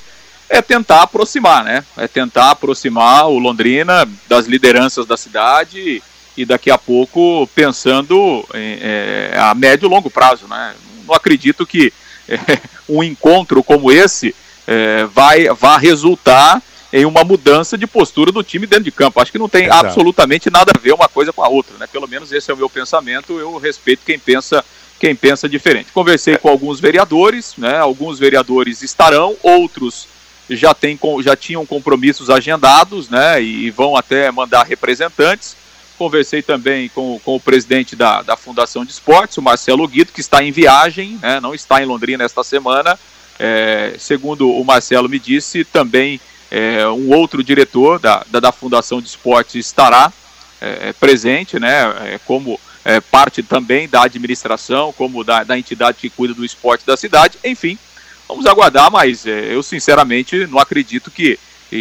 é tentar aproximar, né? É tentar aproximar o Londrina das lideranças da cidade e daqui a pouco pensando em, é, a médio e longo prazo, né? Não acredito que é, um encontro como esse é, vai, vá resultar em uma mudança de postura do time dentro de campo. Acho que não tem Exato. absolutamente nada a ver uma coisa com a outra, né? Pelo menos esse é o meu pensamento. Eu respeito quem pensa quem pensa diferente. Conversei com alguns vereadores, né? Alguns vereadores estarão, outros já, tem, já tinham compromissos agendados, né? E vão até mandar representantes. Conversei também com, com o presidente da, da Fundação de Esportes, o Marcelo Guido, que está em viagem, né? não está em Londrina esta semana. É, segundo o Marcelo me disse, também é, um outro diretor da, da, da Fundação de Esportes estará é, presente, né? é, como é, parte também da administração, como da, da entidade que cuida do esporte da cidade. Enfim, vamos aguardar, mas é, eu sinceramente não acredito que,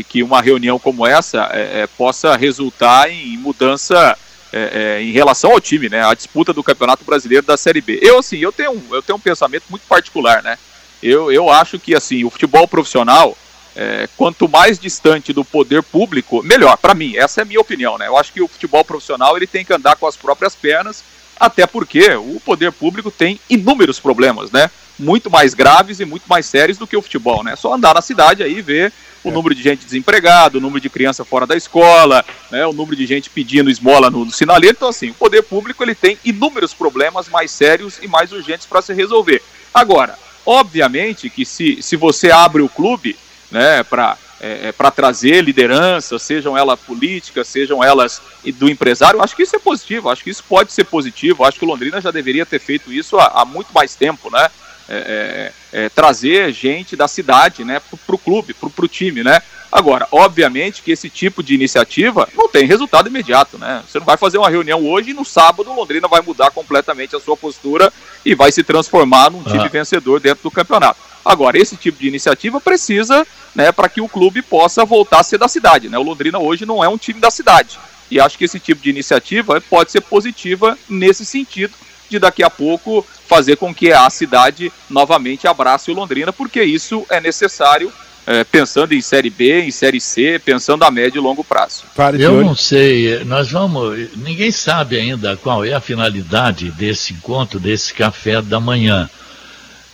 que uma reunião como essa é, é, possa resultar em mudança é, é, em relação ao time, né? A disputa do Campeonato Brasileiro da Série B. Eu assim, eu tenho, eu tenho um pensamento muito particular, né? Eu, eu acho que assim o futebol profissional é, quanto mais distante do poder público, melhor. Para mim, essa é a minha opinião, né? Eu acho que o futebol profissional ele tem que andar com as próprias pernas, até porque o poder público tem inúmeros problemas, né? Muito mais graves e muito mais sérios do que o futebol, né? É Só andar na cidade aí e ver o número de gente desempregada, o número de criança fora da escola, né? O número de gente pedindo esmola no, no sinaleiro. Então, assim, o poder público ele tem inúmeros problemas mais sérios e mais urgentes para se resolver. Agora, obviamente que se, se você abre o clube né, para é, para trazer lideranças, sejam elas políticas, sejam elas do empresário, acho que isso é positivo, acho que isso pode ser positivo, acho que o Londrina já deveria ter feito isso há, há muito mais tempo, né? É, é, é, trazer gente da cidade, né, para o clube, para o time, né? Agora, obviamente que esse tipo de iniciativa não tem resultado imediato, né? Você não vai fazer uma reunião hoje e no sábado o Londrina vai mudar completamente a sua postura e vai se transformar num time Ah. vencedor dentro do campeonato. Agora, esse tipo de iniciativa precisa, né, para que o clube possa voltar a ser da cidade, né? O Londrina hoje não é um time da cidade. E acho que esse tipo de iniciativa pode ser positiva nesse sentido de daqui a pouco fazer com que a cidade novamente abrace o Londrina, porque isso é necessário eh, pensando em Série B, em Série C, pensando a médio e longo prazo. Eu não sei, nós vamos. Ninguém sabe ainda qual é a finalidade desse encontro, desse café da manhã.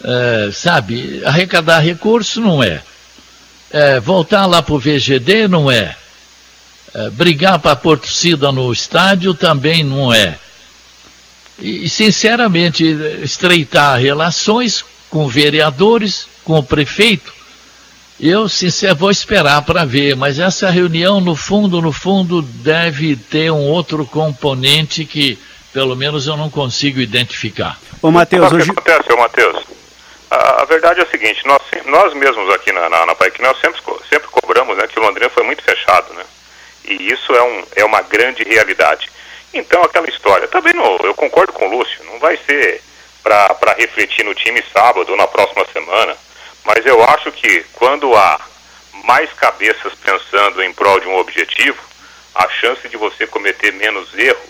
É, sabe, arrecadar recurso não é. É, voltar lá para o VGD não é. É, brigar para a torcida no estádio também não é. E, sinceramente, estreitar relações com vereadores, com o prefeito, eu, sinceramente, vou esperar para ver, mas essa reunião, no fundo, no fundo, deve ter um outro componente que, pelo menos, eu não consigo identificar. Ô, Matheus, Sabe o hoje. que acontece, ô Matheus? A, verdade é a seguinte, nós, nós mesmos aqui na, na, na nós sempre, sempre cobramos né, que o Londrina foi muito fechado, né? E isso é, um, é uma grande realidade. Então, aquela história, também não, eu concordo com o Lúcio, não vai ser para refletir no time sábado ou na próxima semana, mas eu acho que quando há mais cabeças pensando em prol de um objetivo, a chance de você cometer menos erro,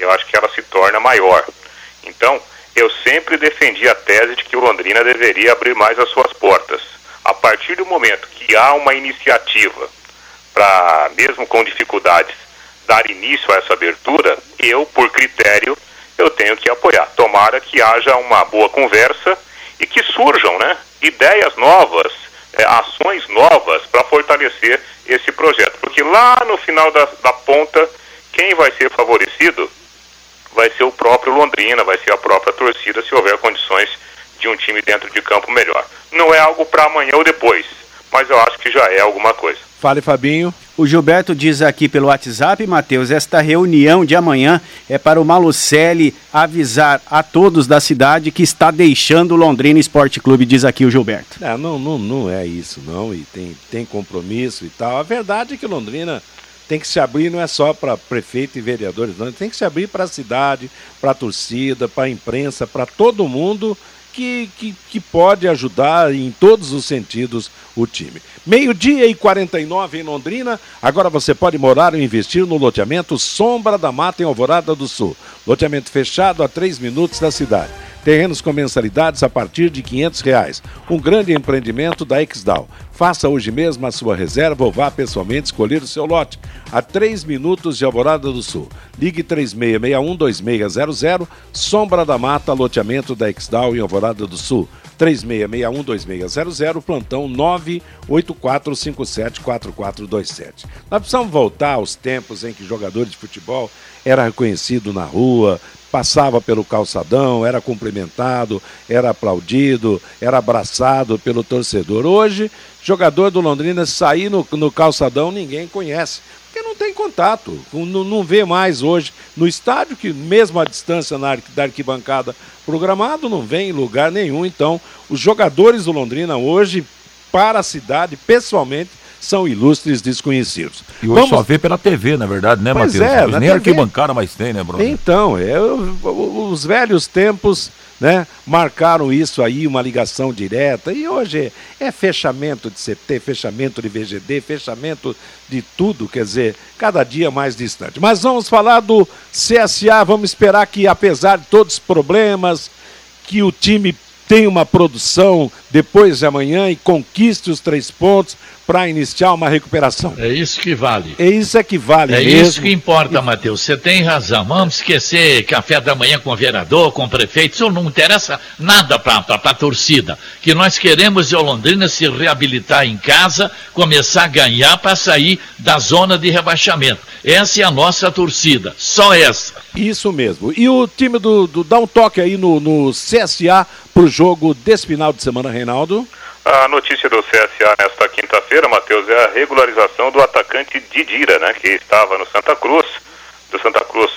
eu acho que ela se torna maior. Então, eu sempre defendi a tese de que o Londrina deveria abrir mais as suas portas. A partir do momento que há uma iniciativa para, mesmo com dificuldades, dar início a essa abertura, eu, por critério, eu tenho que apoiar. Tomara que haja uma boa conversa e que surjam né, ideias novas, eh, ações novas para fortalecer esse projeto. Porque lá no final da, da ponta, quem vai ser favorecido vai ser o próprio Londrina, vai ser a própria torcida, se houver condições de um time dentro de campo melhor. Não é algo para amanhã ou depois, mas eu acho que já é alguma coisa. Fale, Fabinho. O Gilberto diz aqui pelo WhatsApp, Matheus, esta reunião de amanhã é para o Malucelli avisar a todos da cidade que está deixando o Londrina Esporte Clube, diz aqui o Gilberto. É, não, não, não é isso, não. E tem, tem compromisso e tal. A verdade é que Londrina tem que se abrir não é só para prefeito e vereadores, não. Tem que se abrir para a cidade, para a torcida, para a imprensa, para todo mundo que, que, que pode ajudar em todos os sentidos o time. Meio-dia e 49 em Londrina. Agora você pode morar ou investir no loteamento Sombra da Mata em Alvorada do Sul. Loteamento fechado a 3 minutos da cidade. Terrenos com mensalidades a partir de 500 reais. Um grande empreendimento da Exdal. Faça hoje mesmo a sua reserva ou vá pessoalmente escolher o seu lote. A 3 minutos de Alvorada do Sul. Ligue 3661-2600. Sombra da Mata, loteamento da Exdal em Alvorada do Sul. 3661-2600, plantão 984574427. Nós precisamos voltar aos tempos em que jogadores de futebol era reconhecido na rua, passava pelo calçadão, era cumprimentado, era aplaudido, era abraçado pelo torcedor. Hoje, jogador do Londrina sair no, no calçadão, ninguém conhece. Porque não tem contato, não, não vê mais hoje no estádio, que mesmo a distância na, da arquibancada programado, não vem em lugar nenhum. Então, os jogadores do Londrina hoje, para a cidade, pessoalmente, são ilustres desconhecidos. E hoje Vamos... só vê pela TV, na verdade, né, Matheus? É, nem TV... arquibancada mais tem, né, Bruno? Então, é, os velhos tempos né, marcaram isso aí, uma ligação direta, e hoje é fechamento de CT, fechamento de VGD, fechamento de tudo, quer dizer, cada dia mais distante. Mas vamos falar do CSA, vamos esperar que, apesar de todos os problemas, que o time tenha uma produção depois de amanhã e conquiste os três pontos para iniciar uma recuperação. É isso que vale. É isso é que vale é mesmo. isso que importa, Matheus. Você tem razão. Vamos esquecer café da manhã com o vereador, com o prefeito. Isso não interessa nada para a torcida. Que nós queremos é o Londrina se reabilitar em casa, começar a ganhar para sair da zona de rebaixamento. Essa é a nossa torcida. Só essa. Isso mesmo. E o time do, do dá um toque aí no, no CSA para o jogo desse final de semana, Reinaldo. A notícia do CSA nesta quinta-feira, Matheus, é a regularização do atacante Didira, né, que estava no Santa Cruz, do Santa Cruz.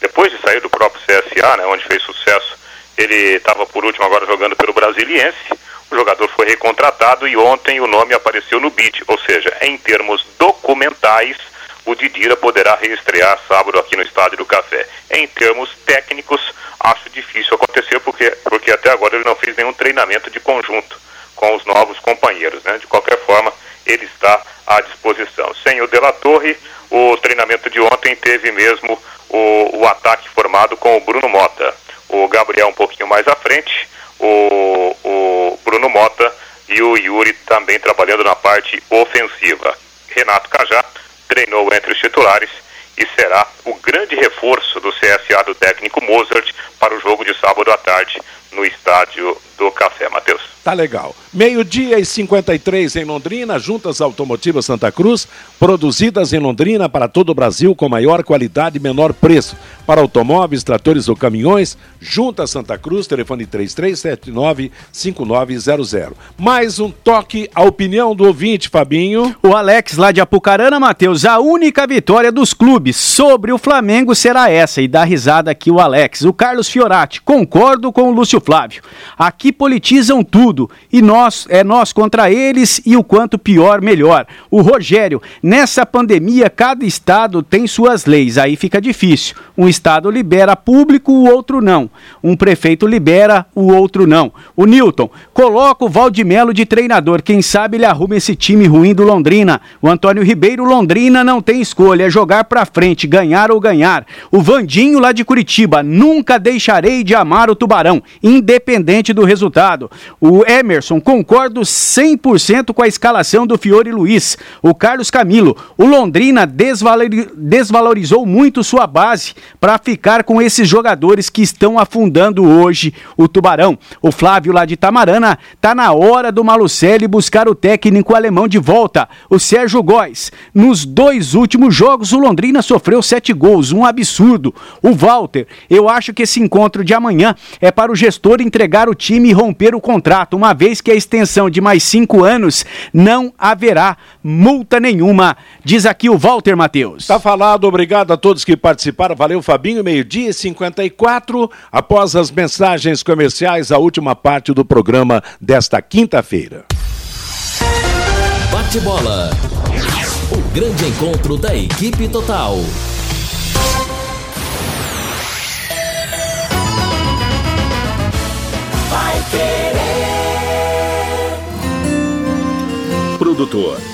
Depois de sair do próprio CSA, né, onde fez sucesso, ele estava por último agora jogando pelo Brasiliense. O jogador foi recontratado e ontem o nome apareceu no BID, ou seja, em termos documentais, o Didira poderá reestrear sábado aqui no Estádio do Café. Em termos técnicos, acho difícil acontecer porque, porque até agora ele não fez nenhum treinamento de conjunto com os novos companheiros. Né? De qualquer forma, ele está à disposição. Sem o De La Torre, o treinamento de ontem teve mesmo o, o ataque formado com o Bruno Mota. O Gabriel um pouquinho mais à frente, o, o Bruno Mota e o Yuri também trabalhando na parte ofensiva. Renato Cajá treinou entre os titulares e será o grande reforço do CSA do técnico Mozart para o jogo de sábado à tarde no estádio do Café, Matheus. Tá legal. Meio-dia e 53 em Londrina, juntas automotivas Santa Cruz, produzidas em Londrina para todo o Brasil com maior qualidade e menor preço. Para automóveis, tratores ou caminhões, juntas Santa Cruz, telefone 3379-5900. Mais um toque, a opinião do ouvinte, Fabinho. O Alex lá de Apucarana, Matheus, a única vitória dos clubes sobre o Flamengo será essa. E dá risada aqui o Alex. O Carlos Fiorati, concordo com o Lúcio Flávio. Aqui politizam tudo e nós é nós contra eles e o quanto pior, melhor. O Rogério, nessa pandemia, cada estado tem suas leis, aí fica difícil. Um estado libera público, o outro não. Um prefeito libera, o outro não. O Newton, coloca o Valdemelo de treinador, quem sabe ele arruma esse time ruim do Londrina. O Antônio Ribeiro, Londrina não tem escolha, é jogar pra frente, ganhar ou ganhar. O Vandinho lá de Curitiba, nunca deixarei de amar o Tubarão independente do resultado. O Emerson, concordo 100% com a escalação do Fiore Luiz. O Carlos Camilo, o Londrina desvalorizou muito sua base para ficar com esses jogadores que estão afundando hoje o Tubarão. O Flávio lá de Tamarana, tá na hora do Malucelli buscar o técnico alemão de volta. O Sérgio Góes, nos dois últimos jogos o Londrina sofreu sete gols, um absurdo. O Walter, eu acho que esse encontro de amanhã é para o gestor entregar o time e romper o contrato, uma vez que a extensão de mais cinco anos não haverá multa nenhuma, diz aqui o Walter Matheus. Tá falado, obrigado a todos que participaram. Valeu, Fabinho. Meio-dia e 54. Após as mensagens comerciais, a última parte do programa desta quinta-feira. Bate bola. O grande encontro da equipe total. Produtor,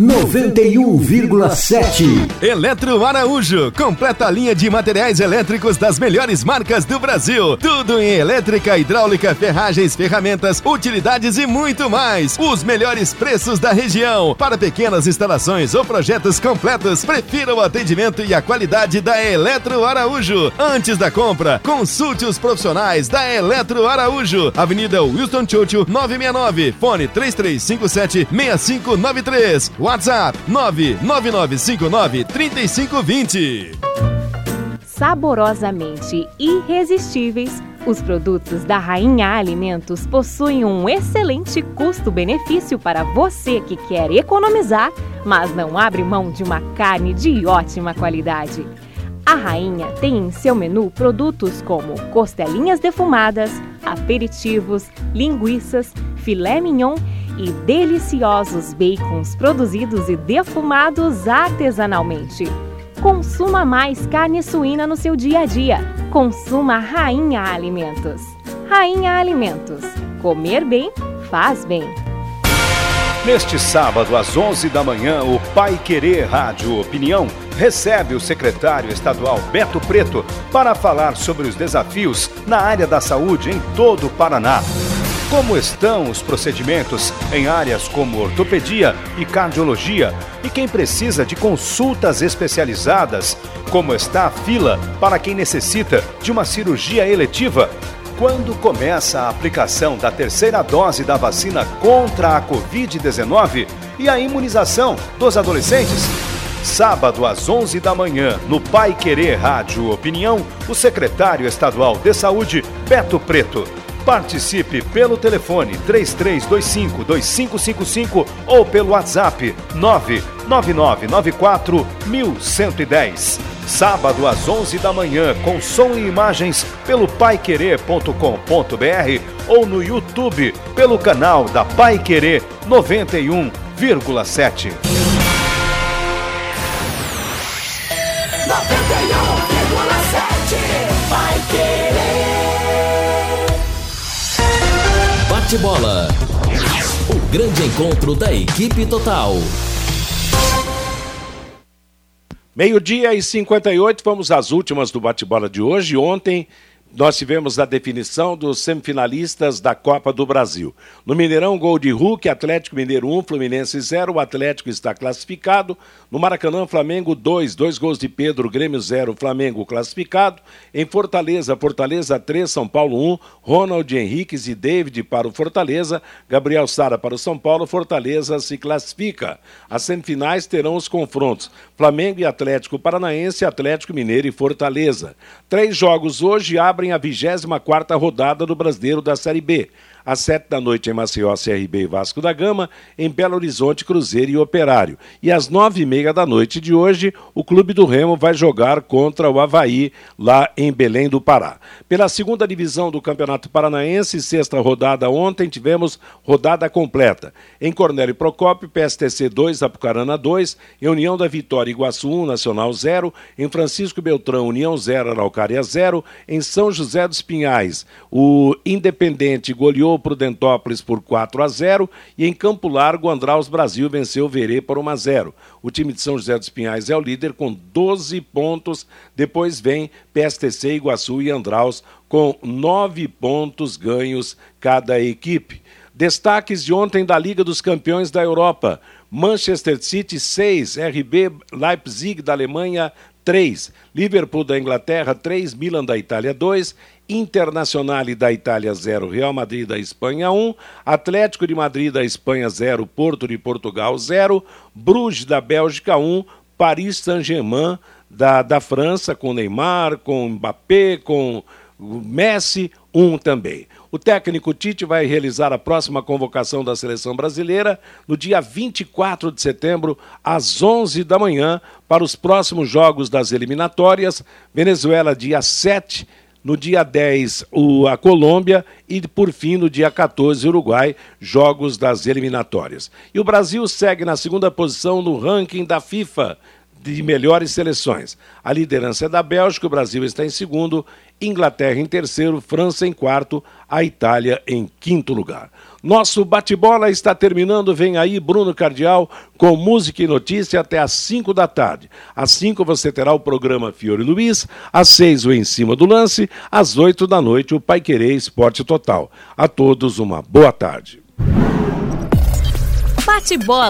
91,7. Eletro Araújo, completa a linha de materiais elétricos das melhores marcas do Brasil. Tudo em elétrica, hidráulica, ferragens, ferramentas, utilidades e muito mais. Os melhores preços da região. Para pequenas instalações ou projetos completos, prefira o atendimento e a qualidade da Eletro Araújo. Antes da compra, consulte os profissionais da Eletro Araújo. Avenida Wilson Churchill 969, fone 3357 6593. WhatsApp 999593520. Saborosamente irresistíveis, os produtos da Rainha Alimentos possuem um excelente custo-benefício para você que quer economizar, mas não abre mão de uma carne de ótima qualidade. A Rainha tem em seu menu produtos como costelinhas defumadas, aperitivos, linguiças, filé mignon e deliciosos bacons produzidos e defumados artesanalmente. Consuma mais carne suína no seu dia a dia. Consuma Rainha Alimentos. Rainha Alimentos. Comer bem faz bem. Neste sábado, às 11 da manhã, o Pai Querer Rádio Opinião recebe o secretário estadual Beto Preto para falar sobre os desafios na área da saúde em todo o Paraná. Como estão os procedimentos em áreas como ortopedia e cardiologia e quem precisa de consultas especializadas? Como está a fila para quem necessita de uma cirurgia eletiva? Quando começa a aplicação da terceira dose da vacina contra a Covid-19 e a imunização dos adolescentes? Sábado às 11 da manhã, no Pai Querer Rádio Opinião, o secretário estadual de Saúde, Beto Preto. Participe pelo telefone 3325-2555 ou pelo WhatsApp 99994-1110. Sábado às 11 da manhã, com som e imagens pelo paiquerer.com.br ou no YouTube pelo canal da Pai Querer 91,7. 91,7. Bate bola. O grande encontro da equipe total. Meio-dia e 58, vamos às últimas do bate-bola de hoje. Ontem nós tivemos a definição dos semifinalistas da Copa do Brasil. No Mineirão, gol de Hulk, Atlético Mineiro 1, Fluminense 0. O Atlético está classificado. No Maracanã, Flamengo 2, dois gols de Pedro, Grêmio 0, Flamengo classificado. Em Fortaleza, Fortaleza 3, São Paulo 1, Ronald Henriques e David para o Fortaleza, Gabriel Sara para o São Paulo, Fortaleza se classifica. As semifinais terão os confrontos Flamengo e Atlético Paranaense, Atlético Mineiro e Fortaleza. Três jogos hoje abrem a 24ª rodada do Brasileiro da Série B. Às sete da noite em Maceió, CRB e Vasco da Gama. Em Belo Horizonte, Cruzeiro e Operário. E às nove e meia da noite de hoje, o Clube do Remo vai jogar contra o Havaí, lá em Belém do Pará. Pela segunda divisão do Campeonato Paranaense, sexta rodada ontem, tivemos rodada completa. Em Cornélio Procópio, PSTC 2, Apucarana 2. Em União da Vitória, Iguaçu 1, Nacional 0. Em Francisco Beltrão, União 0, Araucária 0. Em São José dos Pinhais, o Independente goleou o Prudentópolis por 4 a 0 e em Campo Largo, Andraus Brasil venceu o Verê por 1 a 0. O time de São José dos Pinhais é o líder com 12 pontos. Depois vem PSTC, Iguaçu e Andraus com 9 pontos ganhos cada equipe. Destaques de ontem da Liga dos Campeões da Europa. Manchester City 6, RB Leipzig da Alemanha 3, Liverpool da Inglaterra 3, Milan da Itália 2, Internacional da Itália 0, Real Madrid da Espanha 1, Atlético de Madrid da Espanha 0, Porto de Portugal 0, Bruges da Bélgica 1, Paris Saint-Germain da, da França com Neymar, com Mbappé, com Messi 1 também. O técnico Tite vai realizar a próxima convocação da seleção brasileira no dia 24 de setembro, às 11 da manhã, para os próximos jogos das eliminatórias. Venezuela, dia 7. No dia 10, o, a Colômbia e, por fim, no dia 14, Uruguai, jogos das eliminatórias. E o Brasil segue na segunda posição no ranking da FIFA de melhores seleções. A liderança é da Bélgica, o Brasil está em segundo, Inglaterra em terceiro, França em quarto, a Itália em quinto lugar. Nosso bate-bola está terminando. Vem aí Bruno Cardial com música e notícia até às 5 da tarde. Às 5 você terá o programa Fiore Luiz, às 6 o Em Cima do Lance, às 8 da noite o Pai Querer Esporte Total. A todos uma boa tarde. Bate-bola.